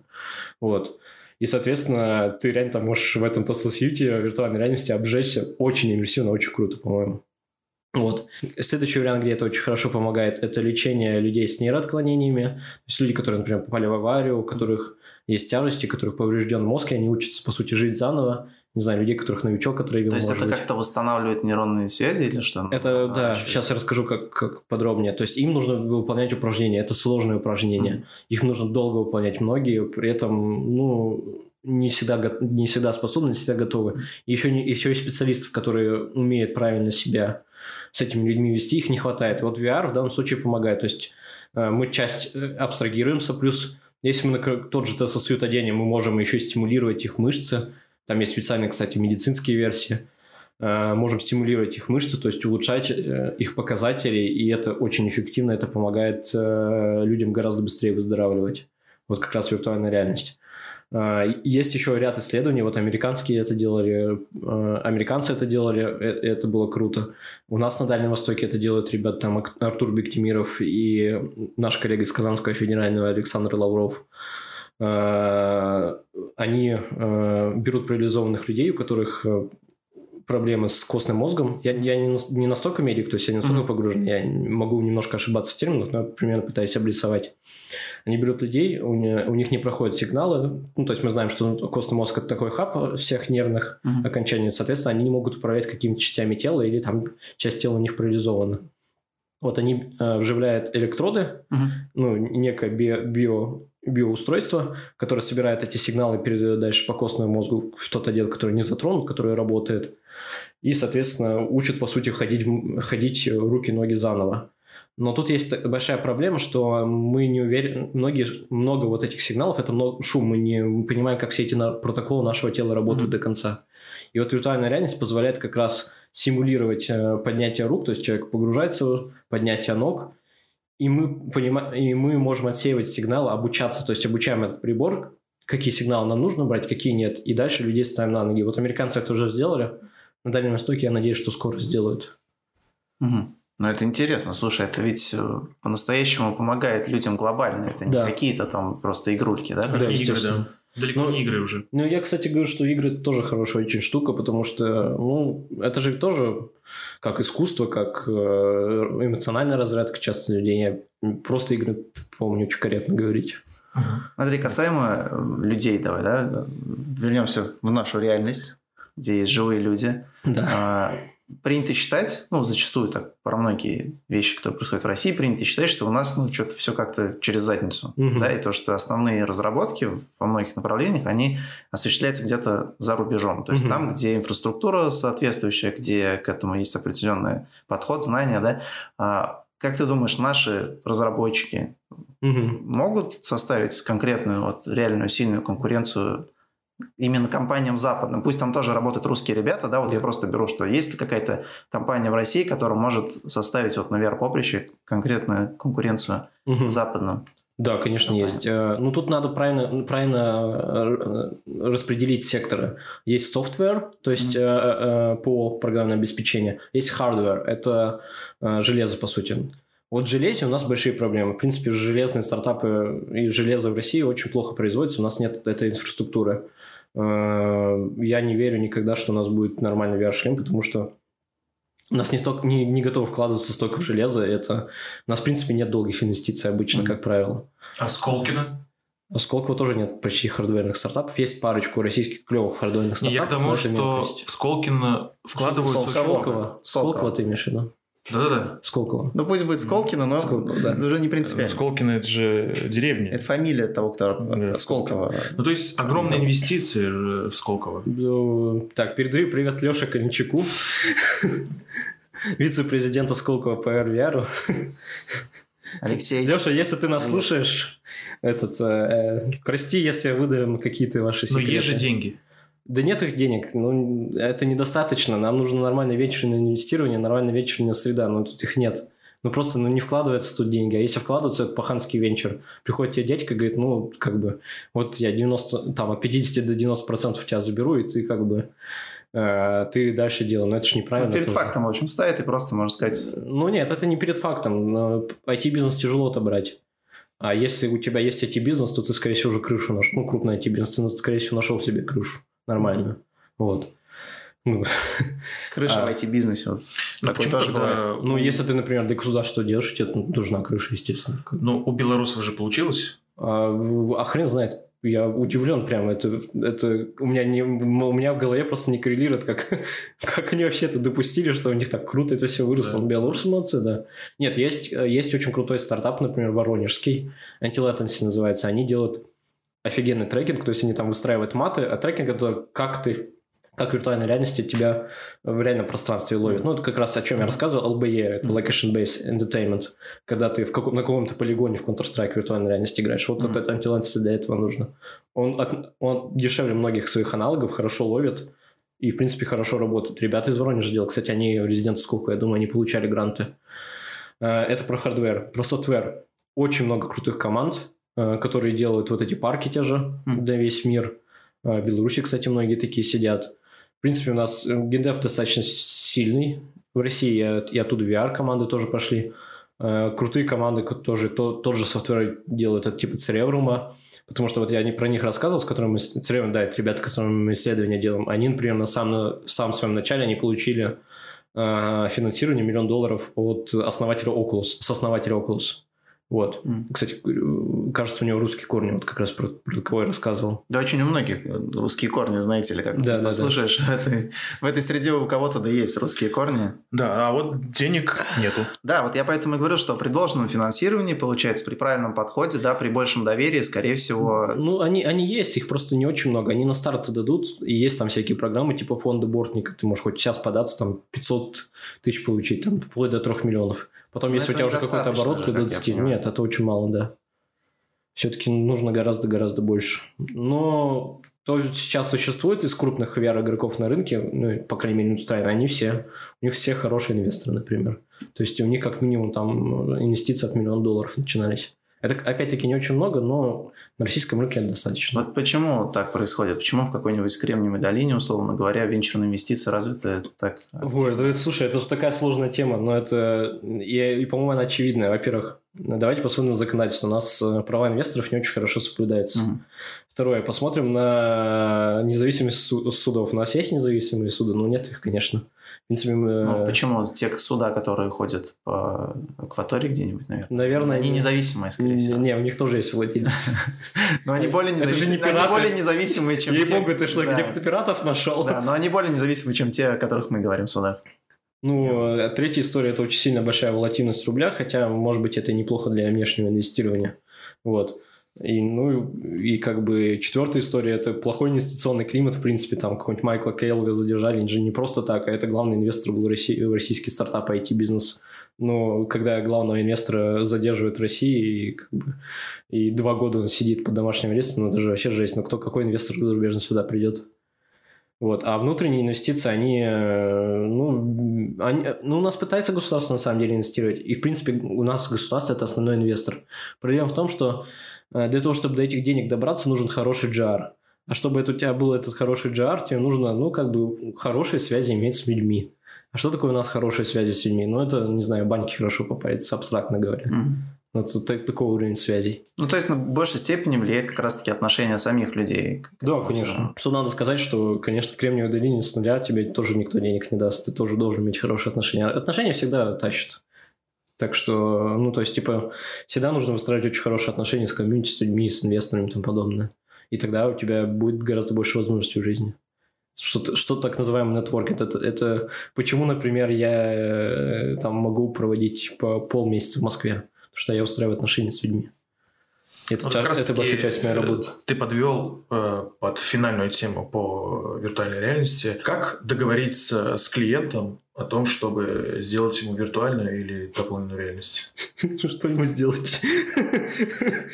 Speaker 1: Вот. И, соответственно, ты реально там можешь в этом Tesla виртуальной реальности обжечься очень иммерсивно, очень круто, по-моему. Вот. Следующий вариант, где это очень хорошо помогает, это лечение людей с нейроотклонениями. То есть люди, которые, например, попали в аварию, у которых есть тяжести, у которых поврежден мозг, и они учатся, по сути, жить заново. Не знаю, людей, которых новичок отравил.
Speaker 3: То есть это как-то восстанавливает нейронные связи или что?
Speaker 1: Это, а, да, сейчас я расскажу как, как подробнее. То есть им нужно выполнять упражнения, это сложные упражнения. Mm-hmm. Их нужно долго выполнять многие, при этом, ну, не всегда, не всегда способны, не всегда готовы. И еще, еще есть специалистов, которые умеют правильно себя с этими людьми вести, их не хватает. Вот VR в данном случае помогает. То есть э, мы часть э, абстрагируемся, плюс если мы на тот же Suite оденем, мы можем еще стимулировать их мышцы. Там есть специальные, кстати, медицинские версии. Э, можем стимулировать их мышцы, то есть улучшать их показатели, и это очень эффективно, это помогает людям гораздо быстрее выздоравливать. Вот как раз виртуальная реальность. А, есть еще ряд исследований, вот американские это делали, а, американцы это делали, э, это было круто. У нас на Дальнем Востоке это делают ребята, там Артур Бектимиров и наш коллега из Казанского федерального Александр Лавров. А, они берут парализованных людей, у которых э, проблемы с костным мозгом. Я, я не, не настолько медик, то есть я не настолько mm-hmm. погружен, я могу немножко ошибаться в терминах, но я примерно пытаюсь обрисовать. Они берут людей, у, не, у них не проходят сигналы, ну, то есть мы знаем, что костный мозг – это такой хаб всех нервных mm-hmm. окончаний, соответственно, они не могут управлять какими-то частями тела или там часть тела у них парализована. Вот они э, вживляют электроды, uh-huh. ну, некое био, био, биоустройство, которое собирает эти сигналы и передает дальше по костному мозгу в тот отдел, который не затронут, который работает. И, соответственно, учат, по сути, ходить, ходить руки-ноги заново. Но тут есть большая проблема, что мы не уверены, многие, много вот этих сигналов, это много шум, мы не понимаем, как все эти протоколы нашего тела работают mm-hmm. до конца. И вот виртуальная реальность позволяет как раз симулировать э, поднятие рук, то есть человек погружается поднятие ног, и мы, понимаем, и мы можем отсеивать сигналы, обучаться, то есть обучаем этот прибор, какие сигналы нам нужно брать, какие нет, и дальше людей ставим на ноги. Вот американцы это уже сделали, на Дальнем Востоке я надеюсь, что скоро сделают.
Speaker 3: Угу. Ну, это интересно. Слушай, это ведь э, по-настоящему помогает людям глобально. Это не да. какие-то там просто игрульки, да?
Speaker 2: Да, игры, да. Далеко ну, не игры уже.
Speaker 1: Ну, я, кстати, говорю, что игры тоже хорошая очень штука, потому что, ну, это же тоже как искусство, как э, эмоциональная разрядка часто людей. Я просто игры, помню, очень корректно говорить.
Speaker 3: Смотри, касаемо э, людей, давай, да, вернемся в нашу реальность, где есть живые люди.
Speaker 1: Да.
Speaker 3: А, принято считать, ну, зачастую так, про многие вещи, которые происходят в России, принято считать, что у нас, ну, что-то все как-то через задницу, угу. да, и то, что основные разработки во многих направлениях, они осуществляются где-то за рубежом, то есть угу. там, где инфраструктура соответствующая, где к этому есть определенный подход, знания, да, а, как ты думаешь, наши разработчики угу. могут составить конкретную, вот, реальную сильную конкуренцию именно компаниям западным. Пусть там тоже работают русские ребята, да, вот я просто беру, что есть ли какая-то компания в России, которая может составить вот на VR-поприще конкретную конкуренцию угу. западным.
Speaker 1: Да, конечно, компания. есть. Э, ну, тут надо правильно, правильно э, распределить секторы. Есть software, то есть mm-hmm. по программному обеспечению. Есть hardware, это железо, по сути. Вот в железе у нас большие проблемы. В принципе, железные стартапы и железо в России очень плохо производится, у нас нет этой инфраструктуры. Э, я не верю никогда, что у нас будет нормальный VR-шлем, потому что у нас не, столько, не, не готово вкладываться столько в железо. Это... У нас, в принципе, нет долгих инвестиций обычно, mm-hmm. как правило.
Speaker 2: А Сколкина?
Speaker 1: У Сколково тоже нет почти хардверных стартапов. Есть парочку российских клевых хардверных стартапов.
Speaker 2: Я к тому, что в Сколкино вкладываются...
Speaker 1: Сколково. Сколково ты имеешь в виду?
Speaker 2: Да-да-да.
Speaker 1: Сколково.
Speaker 3: Ну, пусть будет Сколкино, но Сколково, да. уже не принципиально.
Speaker 2: Сколкино – это же деревня.
Speaker 3: Это фамилия того, кто да. Сколково.
Speaker 2: Ну, то есть, огромные инвестиции в Сколково.
Speaker 1: Ну, так, передаю привет Леше Калинчуку, вице-президента Сколково по РВРу.
Speaker 3: Алексей.
Speaker 1: Леша, если ты нас слушаешь, этот, э, прости, если выдаем какие-то ваши секреты.
Speaker 2: Но есть же деньги.
Speaker 1: Да нет их денег, ну, это недостаточно. Нам нужно нормальное вечерное инвестирование, нормальная вечерняя среда, но тут их нет. Ну, просто ну, не вкладывается тут деньги. А если вкладываться, это паханский венчур. Приходит тебе дядька, говорит, ну, как бы, вот я 90, там, от 50 до 90 процентов тебя заберу, и ты как бы э, ты дальше делал. Но это же неправильно.
Speaker 3: Ну, перед тоже. фактом, в общем, стоит, и просто, можно сказать...
Speaker 1: Ну, нет, это не перед фактом. IT-бизнес тяжело отобрать. А если у тебя есть IT-бизнес, то ты, скорее всего, уже крышу нашел. Ну, крупный IT-бизнес, ты, скорее всего, нашел себе крышу нормально. Вот.
Speaker 3: Ну, крыша а, в IT-бизнесе. Вот.
Speaker 1: Ну, такой тоже тогда... Ну, если ты, например, для государства делаешь, тебе нужна крыша, естественно.
Speaker 2: Ну, у белорусов же получилось?
Speaker 1: А, а хрен знает. Я удивлен прямо. Это, это у, меня не, у меня в голове просто не коррелирует, как, как они вообще это допустили, что у них так круто это все выросло. Да. Белорусы молодцы, да. Нет, есть, есть очень крутой стартап, например, воронежский. Anti-latency называется. Они делают офигенный трекинг, то есть они там выстраивают маты, а трекинг это как ты как виртуальная реальность тебя в реальном пространстве ловит. Ну, это как раз о чем я рассказывал, LBE, это Location Based Entertainment, когда ты в каком, на каком-то полигоне в Counter-Strike виртуальной реальности играешь. Вот mm-hmm. этот антиланс для этого нужно. Он, от, он дешевле многих своих аналогов, хорошо ловит и, в принципе, хорошо работает. Ребята из Воронежа делают, кстати, они резиденты сколько, я думаю, они получали гранты. Э, это про hardware, про software. Очень много крутых команд, которые делают вот эти парки те же mm. для весь мир. Э, в Беларуси, кстати, многие такие сидят. В принципе, у нас э, gamedev достаточно сильный. В России и оттуда VR-команды тоже пошли. Крутые команды тоже то, тот же software делают, это типа Cerevrum'а. Потому что вот я не про них рассказывал, с которыми мы... Cerevrum, да, это ребята, которыми мы исследования делаем. Они, например, на самом, в самом своем начале они получили финансирование миллион долларов от основателя Oculus, с основателя Oculus. Вот. Mm. Кстати, кажется, у него русские корни, вот как раз про, про кого я рассказывал.
Speaker 3: Да, очень у многих русские корни, знаете ли, как
Speaker 1: да, да,
Speaker 3: послушаешь. Да. В, этой, в этой среде у кого-то да есть русские корни.
Speaker 2: Да, а вот денег нету.
Speaker 3: Да, вот я поэтому и говорю, что при должном финансировании, получается, при правильном подходе, да, при большем доверии, скорее всего...
Speaker 1: Ну, они, они есть, их просто не очень много. Они на старт дадут, и есть там всякие программы типа фонда Бортника. Ты можешь хоть сейчас податься, там 500 тысяч получить, там вплоть до 3 миллионов. Потом, Но если у тебя уже какой-то оборот, ты 20. Нет, это очень мало, да. Все-таки нужно гораздо-гораздо больше. Но то сейчас существует из крупных VR-игроков на рынке, ну, по крайней мере, индустрии, они все, у них все хорошие инвесторы, например. То есть у них как минимум там инвестиции от миллиона долларов начинались. Это, опять-таки, не очень много, но на российском рынке достаточно.
Speaker 3: Вот почему так происходит? Почему в какой-нибудь Кремниевой долине, условно говоря, венчурные инвестиции развиты так?
Speaker 1: Ой, ну это, слушай, это же такая сложная тема, но это, и, и по-моему, она очевидная. Во-первых, давайте посмотрим на законодательство. У нас э, права инвесторов не очень хорошо соблюдаются. Угу. Второе, посмотрим на независимость судов. У нас есть независимые суды, но нет их, конечно
Speaker 3: принципе, мы... Ну, почему? Те суда, которые ходят по акватории где-нибудь, наверное.
Speaker 1: Наверное.
Speaker 3: Они независимые, скорее всего.
Speaker 1: Не, у них тоже есть владельцы.
Speaker 3: Но они более независимые, чем
Speaker 1: те... Ей-богу, ты что, где-то пиратов нашел?
Speaker 3: Да, но они более независимые, чем те, о которых мы говорим сюда.
Speaker 1: Ну, а третья история – это очень сильно большая волатильность рубля, хотя, может быть, это неплохо для внешнего инвестирования. Вот. И, ну, и как бы четвертая история – это плохой инвестиционный климат, в принципе, там какой-нибудь Майкла Кейлга задержали, же не просто так, а это главный инвестор был России, российский стартап IT-бизнес. Но когда главного инвестора задерживают в России, и, как бы, и два года он сидит под домашним арестом, ну, это же вообще жесть. Но кто, какой инвестор зарубежный сюда придет? Вот. А внутренние инвестиции, они, э, ну, они, ну, у нас пытается государство на самом деле инвестировать. И, в принципе, у нас государство – это основной инвестор. Проблема в том, что для того, чтобы до этих денег добраться, нужен хороший GR. А чтобы это у тебя был этот хороший GR, тебе нужно, ну, как бы, хорошие связи иметь с людьми. А что такое у нас хорошие связи с людьми? Ну, это, не знаю, банки хорошо попадется, абстрактно говоря. Mm-hmm. Вот так, такой уровень связей.
Speaker 3: Ну, то есть, на большей степени влияет как раз-таки отношение самих людей.
Speaker 1: Да, конечно. Что надо сказать, что, конечно, в Кремниевой долине с нуля тебе тоже никто денег не даст. Ты тоже должен иметь хорошие отношения. Отношения всегда тащат. Так что, ну, то есть, типа, всегда нужно выстраивать очень хорошие отношения с комьюнити, с людьми, с инвесторами и тому подобное. И тогда у тебя будет гораздо больше возможностей в жизни. что, что так называемый нетворкинг. Это, это почему, например, я э, там могу проводить по полмесяца в Москве, потому что я устраиваю отношения с людьми.
Speaker 2: Это, вот как это большая часть моей работы. Ты подвел э, под финальную тему по виртуальной реальности. Как договориться с клиентом о том, чтобы сделать ему виртуальную или дополненную реальность?
Speaker 1: Что ему сделать?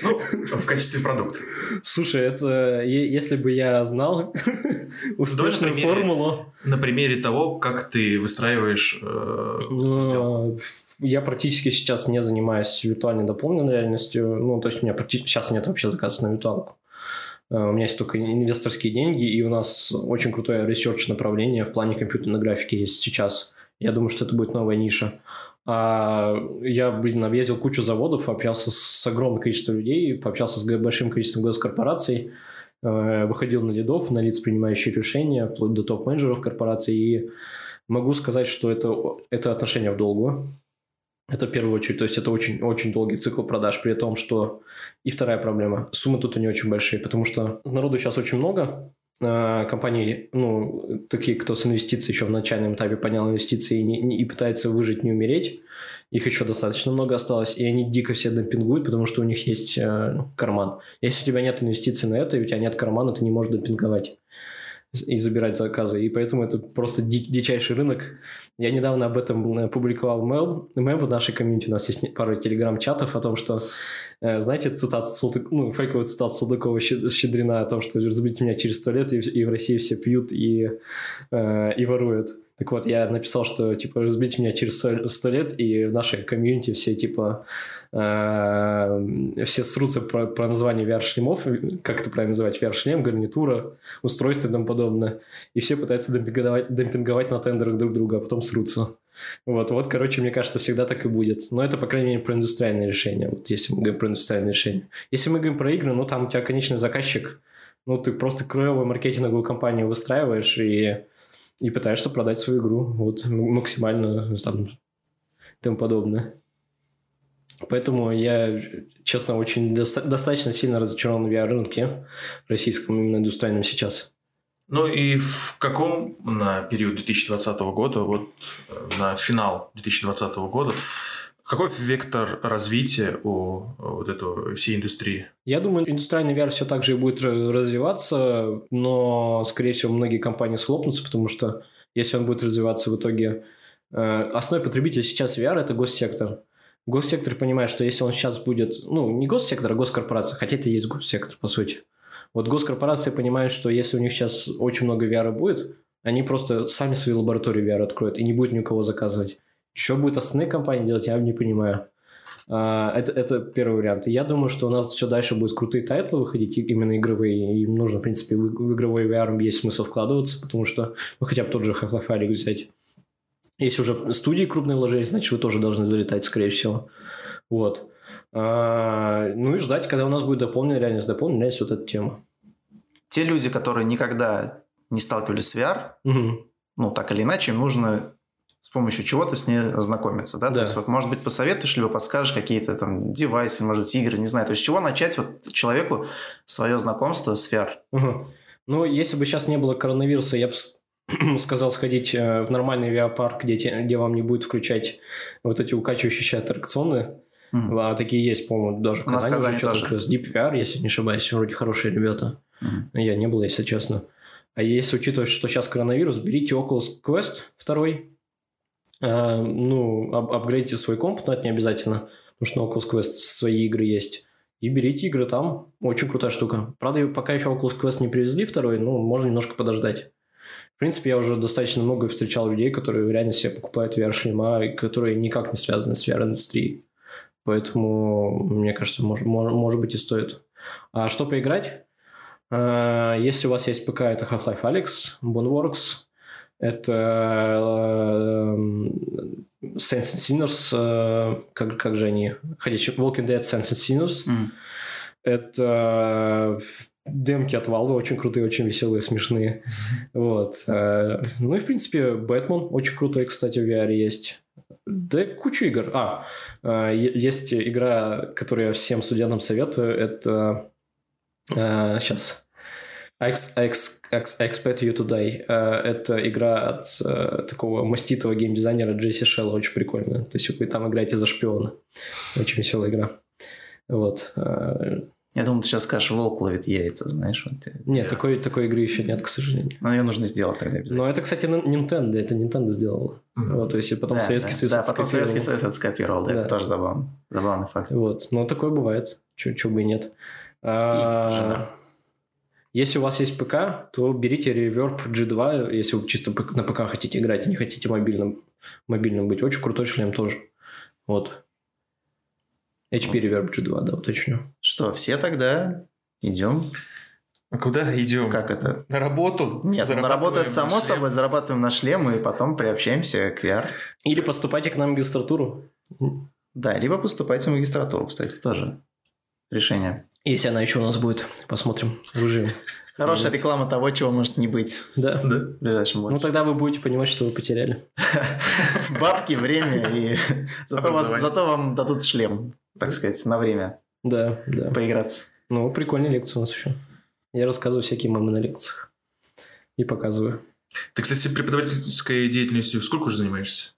Speaker 2: Ну, в качестве продукта.
Speaker 1: Слушай, это если бы я знал успешную формулу...
Speaker 2: На примере того, как ты выстраиваешь э,
Speaker 1: ну, я практически сейчас не занимаюсь виртуальной дополненной реальностью. Ну, то есть у меня практически сейчас нет вообще заказа на виртуалку. Э, у меня есть только инвесторские деньги, и у нас очень крутое research направление в плане компьютерной графики есть сейчас. Я думаю, что это будет новая ниша. А я, блин, объездил кучу заводов, общался с огромным количеством людей, пообщался с большим количеством госкорпораций, э, выходил на лидов, на лиц, принимающие решения, вплоть до топ-менеджеров корпораций, и могу сказать, что это, это отношение в долгую. Это в первую очередь, то есть это очень, очень долгий цикл продаж, при том, что и вторая проблема, суммы тут не очень большие, потому что народу сейчас очень много, а, компаний, ну, такие, кто с инвестицией еще в начальном этапе поднял инвестиции и, не, и пытается выжить, не умереть, их еще достаточно много осталось, и они дико все демпингуют, потому что у них есть э, карман. Если у тебя нет инвестиций на это, и у тебя нет кармана, ты не можешь демпинговать и забирать заказы. И поэтому это просто ди- дичайший рынок. Я недавно об этом публиковал мем, мем в нашей комьюнити. У нас есть пару телеграм-чатов о том, что, э, знаете, цитат ну, фейковый цитат Садыкова Щедрина о том, что разбудите меня через сто лет, и, и в России все пьют и, э, и воруют. Так вот, я написал, что, типа, разбить меня через сто лет, и в нашей комьюнити все, типа, э, все срутся про, про название VR-шлемов, как это правильно называть, VR-шлем, гарнитура, устройство и тому подобное. И все пытаются демпинговать, демпинговать на тендерах друг друга, а потом срутся. Вот, вот, короче, мне кажется, всегда так и будет. Но это, по крайней мере, про индустриальное решение, вот если мы говорим про индустриальное решение. Если мы говорим про игры, ну, там у тебя конечный заказчик, ну, ты просто краевую маркетинговую компанию выстраиваешь, и и пытаешься продать свою игру вот максимально там тому подобное. Поэтому я, честно, очень доста- достаточно сильно разочарован в VR-рынке российском, именно индустриальном сейчас.
Speaker 2: Ну и в каком на период 2020 года, вот э, на финал 2020 года, какой вектор развития у вот этого всей индустрии?
Speaker 1: Я думаю, индустриальный VR все так же и будет развиваться, но, скорее всего, многие компании схлопнутся, потому что если он будет развиваться в итоге... Э, основной потребитель сейчас VR – это госсектор. Госсектор понимает, что если он сейчас будет... Ну, не госсектор, а госкорпорация, хотя это и есть госсектор, по сути. Вот госкорпорации понимают, что если у них сейчас очень много VR будет, они просто сами свои лаборатории VR откроют, и не будет ни у кого заказывать. Что будет остальные компании делать, я не понимаю. А, это, это первый вариант. Я думаю, что у нас все дальше будут крутые тайтлы выходить, именно игровые. Им нужно, в принципе, в, в игровой VR есть смысл вкладываться, потому что, ну, хотя бы тот же Half-Life взять. Если уже студии крупные вложились, значит, вы тоже должны залетать, скорее всего. Вот. А, ну и ждать, когда у нас будет дополненная реальность. Дополненная реальность вот эта тема.
Speaker 3: Те люди, которые никогда не сталкивались с VR, угу. ну, так или иначе, им нужно с помощью чего-то с ней ознакомиться, да? да? То есть, вот, может быть, посоветуешь, либо подскажешь какие-то там девайсы, может быть, игры, не знаю. То есть, с чего начать вот человеку свое знакомство с VR?
Speaker 1: Угу. Ну, если бы сейчас не было коронавируса, я бы сказал сходить э, в нормальный VR-парк, где, где вам не будет включать вот эти укачивающие аттракционы. Mm. А такие есть, по-моему, даже в Казани, Казани что-то как раз Deep VR, если не ошибаюсь, вроде хорошие ребята. Mm. Я не был, если честно. А если учитывать, что сейчас коронавирус, берите Oculus Quest второй, а, ну, ап апгрейдите свой комп, но это не обязательно, потому что на Oculus Quest свои игры есть. И берите игры там. Очень крутая штука. Правда, пока еще Oculus Quest не привезли второй, ну, можно немножко подождать. В принципе, я уже достаточно много встречал людей, которые реально себе покупают VR-шлема, которые никак не связаны с VR-индустрией. Поэтому, мне кажется, может, может быть и стоит. А что поиграть? А, если у вас есть ПК, это Half-Life Alyx, Boneworks, это э, Saints and Sinners, э, как, как же они, ходячие, Walking Dead, Saints and Sinners. Mm. Это демки от Valve очень крутые, очень веселые, смешные. Вот. Э, ну и, в принципе, Бэтмен очень крутой, кстати, в VR есть. Да кучу игр. А, есть игра, которую я всем студентам советую. Это... Сейчас expect you to die. Это игра от uh, такого маститого геймдизайнера Джесси Шелла, очень прикольная. То есть вы там играете за шпиона. Очень веселая игра. Вот.
Speaker 3: Я думал, ты сейчас скажешь, волк ловит яйца, знаешь. Вот.
Speaker 1: Нет, такой, такой игры еще нет, к сожалению.
Speaker 3: Но ее нужно сделать тогда
Speaker 1: обязательно. Но это, кстати, Nintendo, это Nintendo сделала. Mm-hmm. Вот, то есть, и потом
Speaker 3: да,
Speaker 1: Советский
Speaker 3: да,
Speaker 1: Союз
Speaker 3: Да, потом Советский Союз скопировал, да, да, это тоже забавно. Забавный факт.
Speaker 1: Вот, но такое бывает, чего бы и нет. Спи, а, если у вас есть ПК, то берите Reverb G2, если вы чисто на ПК хотите играть и не хотите мобильным, мобильным быть. Очень крутой шлем тоже. Вот. HP Reverb G2, да, уточню.
Speaker 3: Что, все тогда идем?
Speaker 2: А куда идем?
Speaker 3: Как это?
Speaker 2: На работу?
Speaker 3: Нет, на работу это само собой, зарабатываем на шлем и потом приобщаемся к VR.
Speaker 1: Или поступайте к нам в магистратуру.
Speaker 3: Да, либо поступайте в магистратуру, кстати, тоже решение.
Speaker 1: Если она еще у нас будет, посмотрим, выживем.
Speaker 3: Хорошая реклама того, чего может не быть.
Speaker 1: Да. да. В ближайшем
Speaker 3: будущем.
Speaker 1: Ну, тогда вы будете понимать, что вы потеряли.
Speaker 3: Бабки, время и... Зато вам дадут шлем так сказать, на время.
Speaker 1: Да, да.
Speaker 3: Поиграться.
Speaker 1: Ну, прикольная лекция у нас еще. Я рассказываю всякие мамы на лекциях. И показываю.
Speaker 2: Ты, кстати, преподавательской деятельностью сколько уже занимаешься?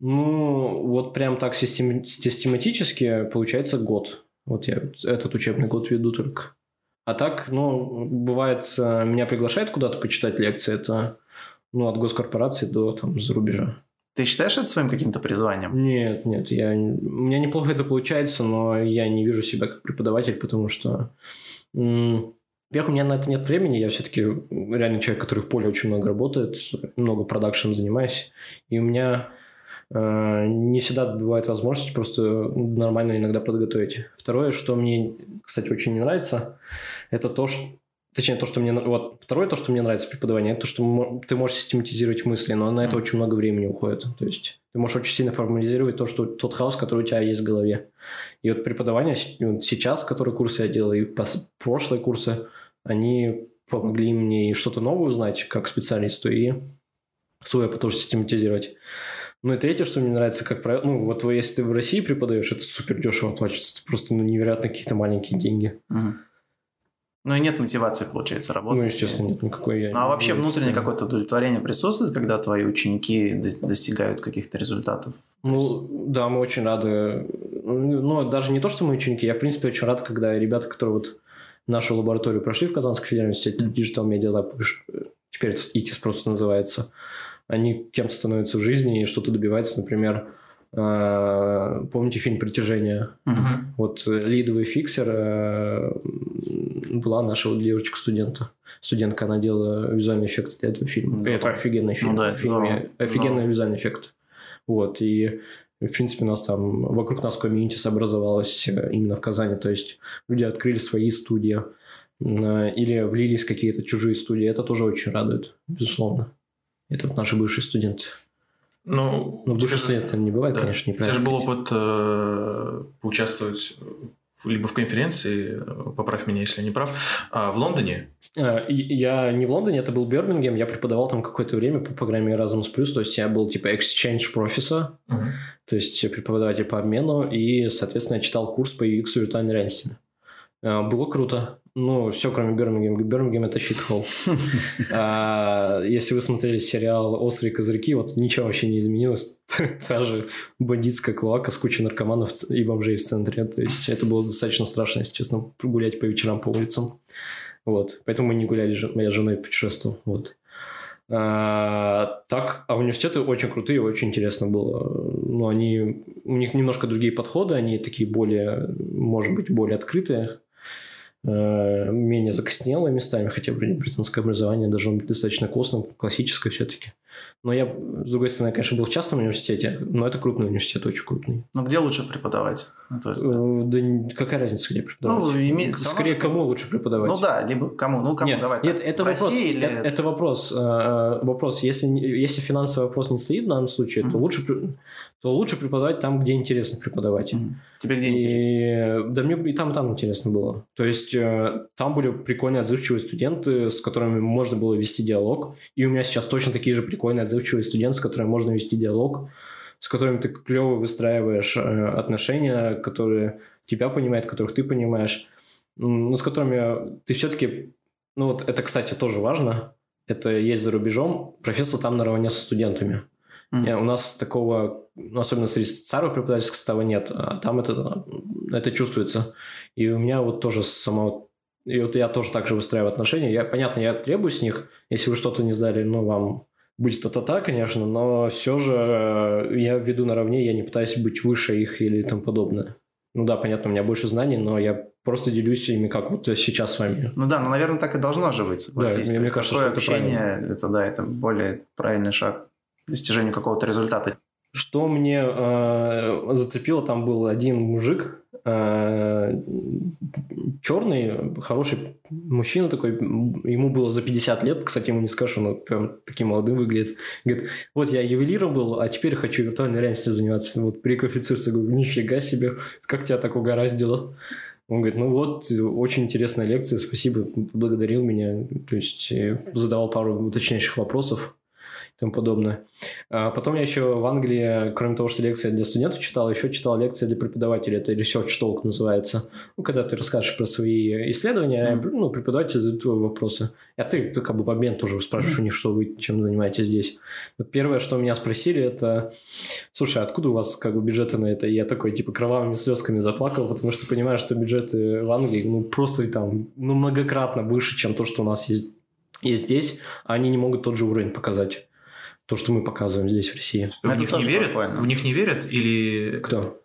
Speaker 1: Ну, вот прям так систем... систематически получается год. Вот я этот учебный год веду только. А так, ну, бывает, э, меня приглашают куда-то почитать лекции. Это, ну, от госкорпорации до, там, за рубежа.
Speaker 3: Ты считаешь это своим каким-то призванием?
Speaker 1: Нет, нет, я... у меня неплохо это получается, но я не вижу себя как преподаватель, потому что... Во-первых, у меня на это нет времени, я все-таки реально человек, который в поле очень много работает, много продакшн занимаюсь, и у меня не всегда бывает возможность просто нормально иногда подготовить. Второе, что мне, кстати, очень не нравится, это то, что Точнее, то, что мне... Вот второе, то, что мне нравится преподавание, это то, что ты можешь систематизировать мысли, но на это mm. очень много времени уходит. То есть ты можешь очень сильно формализировать то, что тот хаос, который у тебя есть в голове. И вот преподавание сейчас, которые курсы я делал, и прошлые курсы, они помогли мне и что-то новое узнать как специалисту, и опыт тоже систематизировать. Ну и третье, что мне нравится, как правило, ну вот если ты в России преподаешь, это супер дешево оплачивается, просто ну, невероятно какие-то маленькие деньги.
Speaker 3: Mm. Ну и нет мотивации, получается, работать.
Speaker 1: Ну, естественно, нет никакой.
Speaker 3: Ну, а вообще внутреннее какое-то удовлетворение присутствует, когда твои ученики достигают каких-то результатов?
Speaker 1: Ну, да, мы очень рады. Ну, даже не то, что мы ученики, я, в принципе, очень рад, когда ребята, которые вот нашу лабораторию прошли в Казанском федеральном университете, Digital Media Lab, теперь это ITIS просто называется, они кем-то становятся в жизни и что-то добиваются, например, а, помните фильм «Притяжение»? Угу. Вот лидовый фиксер э, была наша девочка-студента. Студентка, она делала визуальный эффект для этого фильма. Ну, это офигенный фильм. Ну, да, фильме, офигенный но... визуальный эффект. Вот, и в принципе, у нас там вокруг нас комьюнити образовалось э, именно в Казани. То есть люди открыли свои студии или влились в какие-то чужие студии. Это тоже очень радует, безусловно. Это вот наши бывшие студенты.
Speaker 2: Ну,
Speaker 1: ну в большинстве это не бывает, да. конечно,
Speaker 2: неправильно. У тебя же был опыт э, поучаствовать либо в конференции, поправь меня, если я не прав, а в Лондоне?
Speaker 1: Э, я не в Лондоне, это был Бирмингем, я преподавал там какое-то время по программе Erasmus+, то есть я был типа exchange professor, uh-huh. то есть преподаватель по обмену, и, соответственно, я читал курс по UX виртуальной реальности. Э, было круто. Ну, все, кроме Бирмингема. Бирмингем – это щитхол. а, если вы смотрели сериал «Острые козырьки», вот ничего вообще не изменилось. Та же бандитская клоака с кучей наркоманов и бомжей в центре. То есть, это было достаточно страшно, если честно, гулять по вечерам по улицам. Вот. Поэтому мы не гуляли, моя жена путешествовала. Вот. А, так, а университеты очень крутые, очень интересно было. Ну, они, у них немножко другие подходы, они такие более, может быть, более открытые. Э, менее закоснелое местами, хотя британское образование должно быть достаточно костным, классическое все-таки. Но я, с другой стороны, конечно, был в частном университете, но это крупный университет, очень крупный.
Speaker 3: Но где лучше преподавать?
Speaker 1: Ну, есть, да. да какая разница, где преподавать? Ну, име... Скорее, кому лучше преподавать?
Speaker 3: Ну да, либо кому, ну кому
Speaker 1: нет,
Speaker 3: давать.
Speaker 1: Нет, это вопрос, или... это, это вопрос, э, вопрос, если, если финансовый вопрос не стоит в данном случае, mm-hmm. то, лучше, то лучше преподавать там, где интересно преподавать. Mm-hmm.
Speaker 3: Тебе где интересно?
Speaker 1: И, да мне и там, и там интересно было. То есть, э, там были прикольные отзывчивые студенты, с которыми можно было вести диалог, и у меня сейчас точно такие же прикольные отзывчивый студент, с которым можно вести диалог, с которым ты клево выстраиваешь э, отношения, которые тебя понимают, которых ты понимаешь, ну, с которыми ты все-таки Ну вот это, кстати, тоже важно. Это есть за рубежом. Профессор там наравне со студентами. Mm-hmm. У нас такого, ну, особенно среди старого преподавательского состава нет, а там это, это чувствуется. И у меня вот тоже само... И вот я тоже так же выстраиваю отношения. Я, понятно, я требую с них, если вы что-то не сдали, ну, вам будет то-то-то, конечно, но все же э, я веду наравне, я не пытаюсь быть выше их или там подобное. Ну да, понятно, у меня больше знаний, но я просто делюсь ими, как вот сейчас с вами.
Speaker 3: Ну да, ну, наверное, так и должно же быть. Да, мне, мне кажется, что это общение, правильно. это да, это более правильный шаг достижению какого-то результата.
Speaker 1: Что мне э, зацепило, там был один мужик, э, черный, хороший мужчина такой, ему было за 50 лет, кстати, ему не скажешь, он прям таким молодым выглядит. Говорит, вот я ювелиром был, а теперь хочу виртуальной реальностью заниматься. Вот переквалифицируешься, говорю, нифига себе, как тебя так угораздило. Он говорит, ну вот, очень интересная лекция, спасибо, благодарил меня, то есть э, задавал пару уточняющих вопросов и тому подобное. А потом я еще в Англии, кроме того, что лекция для студентов читал, еще читал лекции для преподавателей. Это research talk называется. Ну, когда ты расскажешь про свои исследования, mm-hmm. ну, преподаватель задает вопросы. А ты, ты как бы в обмен тоже спрашиваешь mm-hmm. у них, что вы чем занимаетесь здесь. Вот первое, что меня спросили, это, слушай, откуда у вас как бы бюджеты на это? И я такой, типа, кровавыми слезками заплакал, потому что понимаю, что бюджеты в Англии, ну, просто там, ну, многократно выше, чем то, что у нас есть, есть здесь, а они не могут тот же уровень показать то, что мы показываем здесь, в России.
Speaker 2: В них не верят? В них не верят? Или...
Speaker 1: Кто?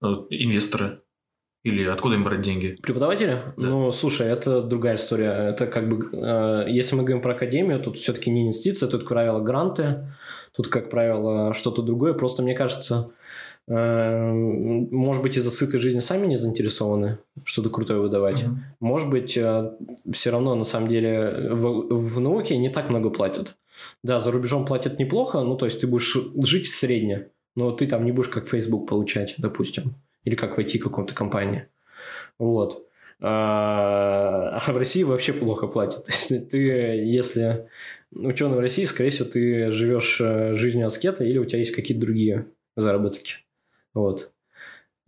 Speaker 2: Ну, инвесторы. Или откуда им брать деньги?
Speaker 1: Преподаватели? Да. Ну, слушай, это другая история. Это как бы, э, если мы говорим про академию, тут все-таки не инвестиция, тут, как правило, гранты, тут, как правило, что-то другое. Просто мне кажется, э, может быть, из-за сытой жизни сами не заинтересованы что-то крутое выдавать. Угу. Может быть, э, все равно, на самом деле, в, в науке не так много платят. Да, за рубежом платят неплохо, ну, то есть ты будешь жить средне, но ты там не будешь как Facebook получать, допустим, или как войти в каком-то компании. Вот. А, а в России вообще плохо платят. ты, если ученый в России, скорее всего, ты живешь э, жизнью аскета или у тебя есть какие-то другие заработки. Вот.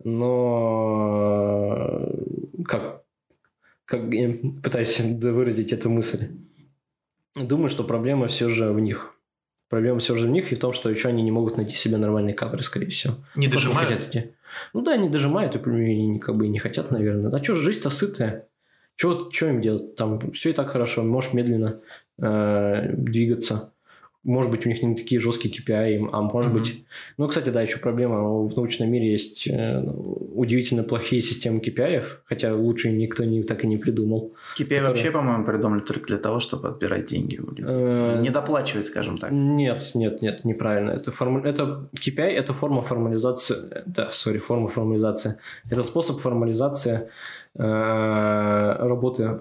Speaker 1: Но как, как пытаюсь выразить эту мысль. Думаю, что проблема все же в них. Проблема все же в них и в том, что еще они не могут найти себе нормальные кадры, скорее всего.
Speaker 2: Не дожимают?
Speaker 1: хотят идти. Ну да, не дожимают и как бы и не хотят, наверное. А что, жизнь-то сытая. Что им делать? Там все и так хорошо. Можешь медленно э, двигаться. Может быть, у них не такие жесткие KPI, а может mm-hmm. быть... Ну, кстати, да, еще проблема. В научном мире есть э, удивительно плохие системы KPI, хотя лучше никто не, так и не придумал.
Speaker 3: KPI которые... вообще, по-моему, придумали только для того, чтобы отбирать деньги у людей. Э, не доплачивать, скажем так.
Speaker 1: Нет, нет, нет, неправильно. Это, форму... это KPI – это форма формализации... Да, сори, форма формализации. Это способ формализации э, работы,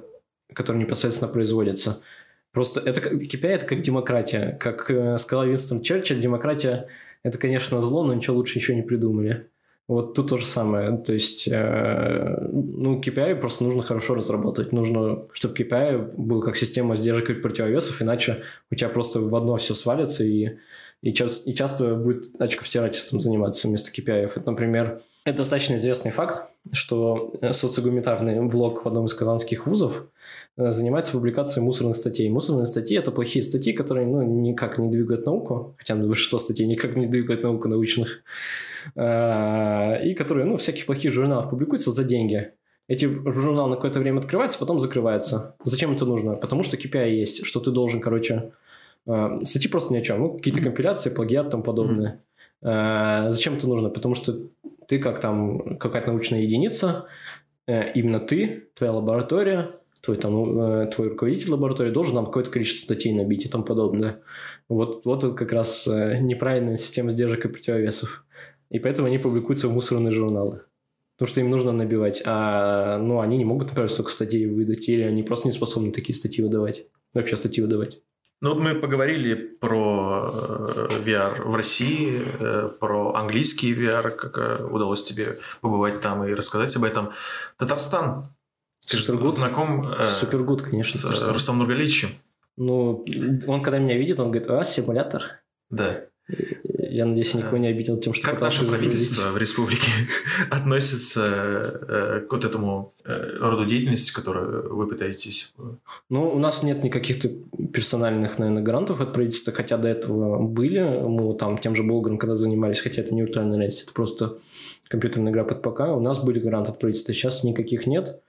Speaker 1: которая непосредственно производится. Просто это KPI это как демократия. Как э, сказал Винстон Черчилль, демократия это, конечно, зло, но ничего лучше еще не придумали. Вот тут то же самое. То есть, э, ну, KPI просто нужно хорошо разработать. Нужно, чтобы KPI был как система сдержек и противовесов, иначе у тебя просто в одно все свалится, и, и, часто, и часто будет очковтирательством заниматься вместо KPI. Это, например, это достаточно известный факт, что социогуманитарный блок в одном из казанских вузов э, занимается публикацией мусорных статей. Мусорные статьи – это плохие статьи, которые ну, никак не двигают науку, хотя большинство статей никак не двигают науку научных, э, и которые ну, всяких плохих журналах публикуются за деньги. Эти журналы на какое-то время открываются, потом закрываются. Зачем это нужно? Потому что KPI есть, что ты должен, короче, э, статьи просто ни о чем. Ну, какие-то компиляции, плагиат тому подобное. Зачем это нужно? Потому что ты как там какая-то научная единица, э, именно ты, твоя лаборатория, твой, там, э, твой руководитель лаборатории должен нам какое-то количество статей набить и тому подобное. Вот, вот это как раз э, неправильная система сдержек и противовесов. И поэтому они публикуются в мусорные журналы. Потому что им нужно набивать. А ну, они не могут, например, столько статей выдать, или они просто не способны такие статьи выдавать. Вообще статьи выдавать.
Speaker 2: Ну вот мы поговорили про э, VR в России, э, про английский VR, как э, удалось тебе побывать там и рассказать об этом. Татарстан. Ты Супергуд. же знаком
Speaker 1: Супергуд, конечно,
Speaker 2: с Татарстан. Рустам Нургаличем.
Speaker 1: Ну, он когда меня видит, он говорит, а, симулятор?
Speaker 2: Да.
Speaker 1: Я надеюсь, я никого не обидел тем, что
Speaker 2: Как наше правительство в республике относится э, к вот этому э, роду деятельности, которую вы пытаетесь?
Speaker 1: Ну, у нас нет никаких персональных, наверное, грантов от правительства, хотя до этого были. Мы там тем же Болгром, когда занимались, хотя это не виртуальная реальность, это просто компьютерная игра под ПК. У нас были гранты от правительства, сейчас никаких нет.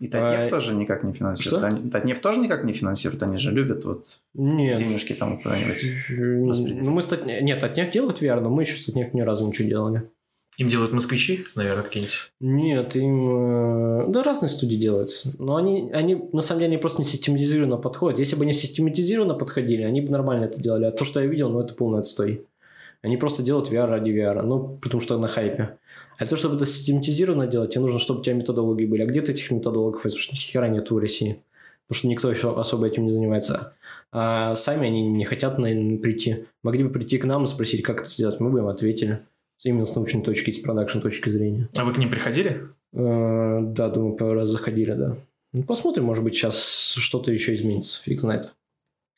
Speaker 3: И Татнефть а... тоже никак не финансирует. Что? Татнефть тоже никак не финансирует, они же любят вот Нет. денежки там куда-нибудь
Speaker 1: Ну, мы стат... Нет, Татнефть делает VR, но мы еще с Татнефть ни разу ничего делали.
Speaker 2: Им делают москвичи, наверное, какие-нибудь?
Speaker 1: Нет, им... Э, да, разные студии делают. Но они, они, на самом деле, они просто не систематизированно подходят. Если бы они систематизированно подходили, они бы нормально это делали. А то, что я видел, ну, это полный отстой. Они просто делают VR ради VR, ну, потому что на хайпе. А то, чтобы это систематизированно делать, тебе нужно, чтобы у тебя методологии были. А где ты этих методологов? Потому что ни хера нет в России. Потому что никто еще особо этим не занимается. А сами они не хотят наверное, прийти. Могли бы прийти к нам и спросить, как это сделать. Мы бы им ответили. Именно с научной точки, с продакшн точки зрения.
Speaker 2: А вы к ним приходили?
Speaker 1: А, да, думаю, пару раз заходили, да. Ну, посмотрим, может быть, сейчас что-то еще изменится. Фиг знает.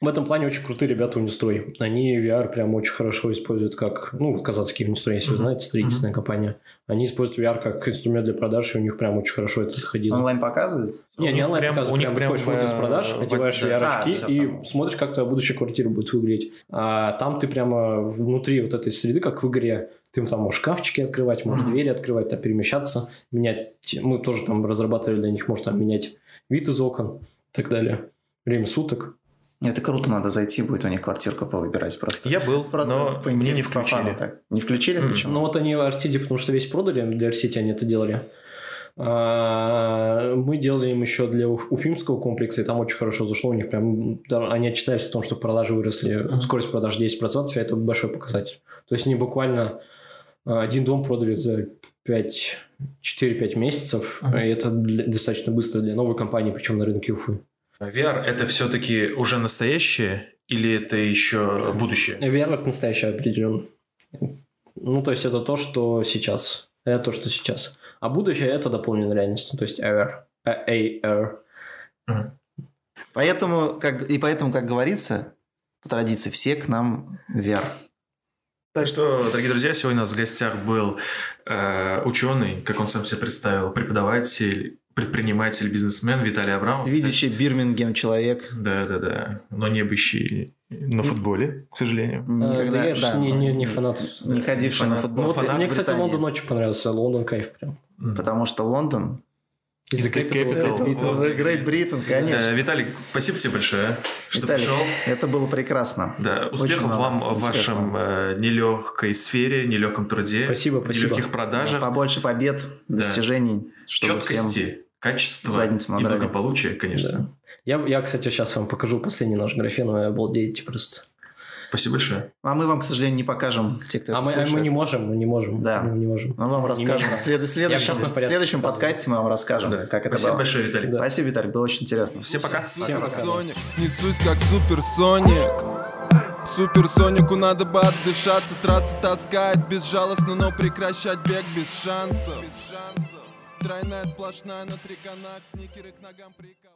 Speaker 1: В этом плане очень крутые ребята Унистрой. Они VR прям очень хорошо используют как... Ну, казацкий Унистрой, если вы знаете, строительная uh-huh. компания. Они используют VR как инструмент для продаж, и у них прям очень хорошо это заходило.
Speaker 3: Онлайн показывает?
Speaker 1: Не, не онлайн прям, показывает. У них прям, прям офис продаж, в... одеваешь. VR-очки а, и там. смотришь, как твоя будущая квартира будет выглядеть. А там ты прямо внутри вот этой среды, как в игре, ты там можешь шкафчики открывать, можешь uh-huh. двери открывать, там, перемещаться, менять... Мы тоже там разрабатывали для них, можешь там менять вид из окон и так далее. Время суток.
Speaker 3: Это круто, надо зайти, будет у них квартирку повыбирать просто.
Speaker 2: Я был, просто но мне не включили.
Speaker 3: Так. Не включили? Mm. Почему?
Speaker 1: Ну вот они в RCD, потому что весь продали, для RCD они это делали. А, мы делали им еще для Уфимского комплекса, и там очень хорошо зашло. У них прям они отчитались о том, что продажи выросли, mm-hmm. скорость продаж 10%, и это большой показатель. То есть они буквально а, один дом продали за 5, 4-5 месяцев, mm-hmm. и это достаточно быстро для новой компании, причем на рынке Уфы.
Speaker 2: VR это все-таки уже настоящее или это еще будущее?
Speaker 1: VR это настоящее определенно. Ну, то есть это то, что сейчас. Это то, что сейчас. А будущее это дополненная реальность. То есть AR. AR.
Speaker 3: Uh-huh. Поэтому, как, и поэтому, как говорится, по традиции, все к нам VR.
Speaker 2: Так что, дорогие друзья, сегодня у нас в гостях был э, ученый, как он сам себя представил, преподаватель предприниматель, бизнесмен Виталий Абрамов.
Speaker 3: Видящий Бирмингем человек.
Speaker 2: Да, да, да. Но не бывший на футболе, к сожалению.
Speaker 1: Никогда, я да, не, не, не фанат.
Speaker 3: Не ходивший на футбол.
Speaker 1: Ну, вот, мне, кстати, Лондон очень понравился. Лондон кайф прям.
Speaker 3: Потому что Лондон
Speaker 2: из Capital.
Speaker 3: Capital. Great Britain, конечно.
Speaker 2: Э, Виталий, спасибо тебе большое, что Виталий, пришел.
Speaker 3: Это было прекрасно.
Speaker 2: Да, успехов Очень вам в вашем э, нелегкой сфере, нелегком труде.
Speaker 1: Спасибо, спасибо.
Speaker 2: Нелегких продажах.
Speaker 3: Побольше побед, достижений.
Speaker 2: Да. Четкости качество и благополучие, конечно. Да.
Speaker 1: Я, я, кстати, сейчас вам покажу последний наш графен, вы обалдеете просто.
Speaker 2: Спасибо большое.
Speaker 3: А мы вам, к сожалению, не покажем, те, кто
Speaker 1: а мы, а мы не можем, мы не можем.
Speaker 3: Да.
Speaker 1: Мы не можем.
Speaker 3: Мы вам расскажем. В след... следующем, в следующем подкасте мы вам расскажем, да. как это
Speaker 2: Спасибо
Speaker 3: было.
Speaker 2: большое, Виталий.
Speaker 3: Да. Спасибо, Виталий, было очень интересно.
Speaker 2: Всем пока.
Speaker 1: Всем пока.
Speaker 4: Несусь как суперсоник. Суперсонику надо бы отдышаться Трасса таскает безжалостно, но прекращать бег без шансов Тройная сплошная на три канат, сникеры к ногам прикап.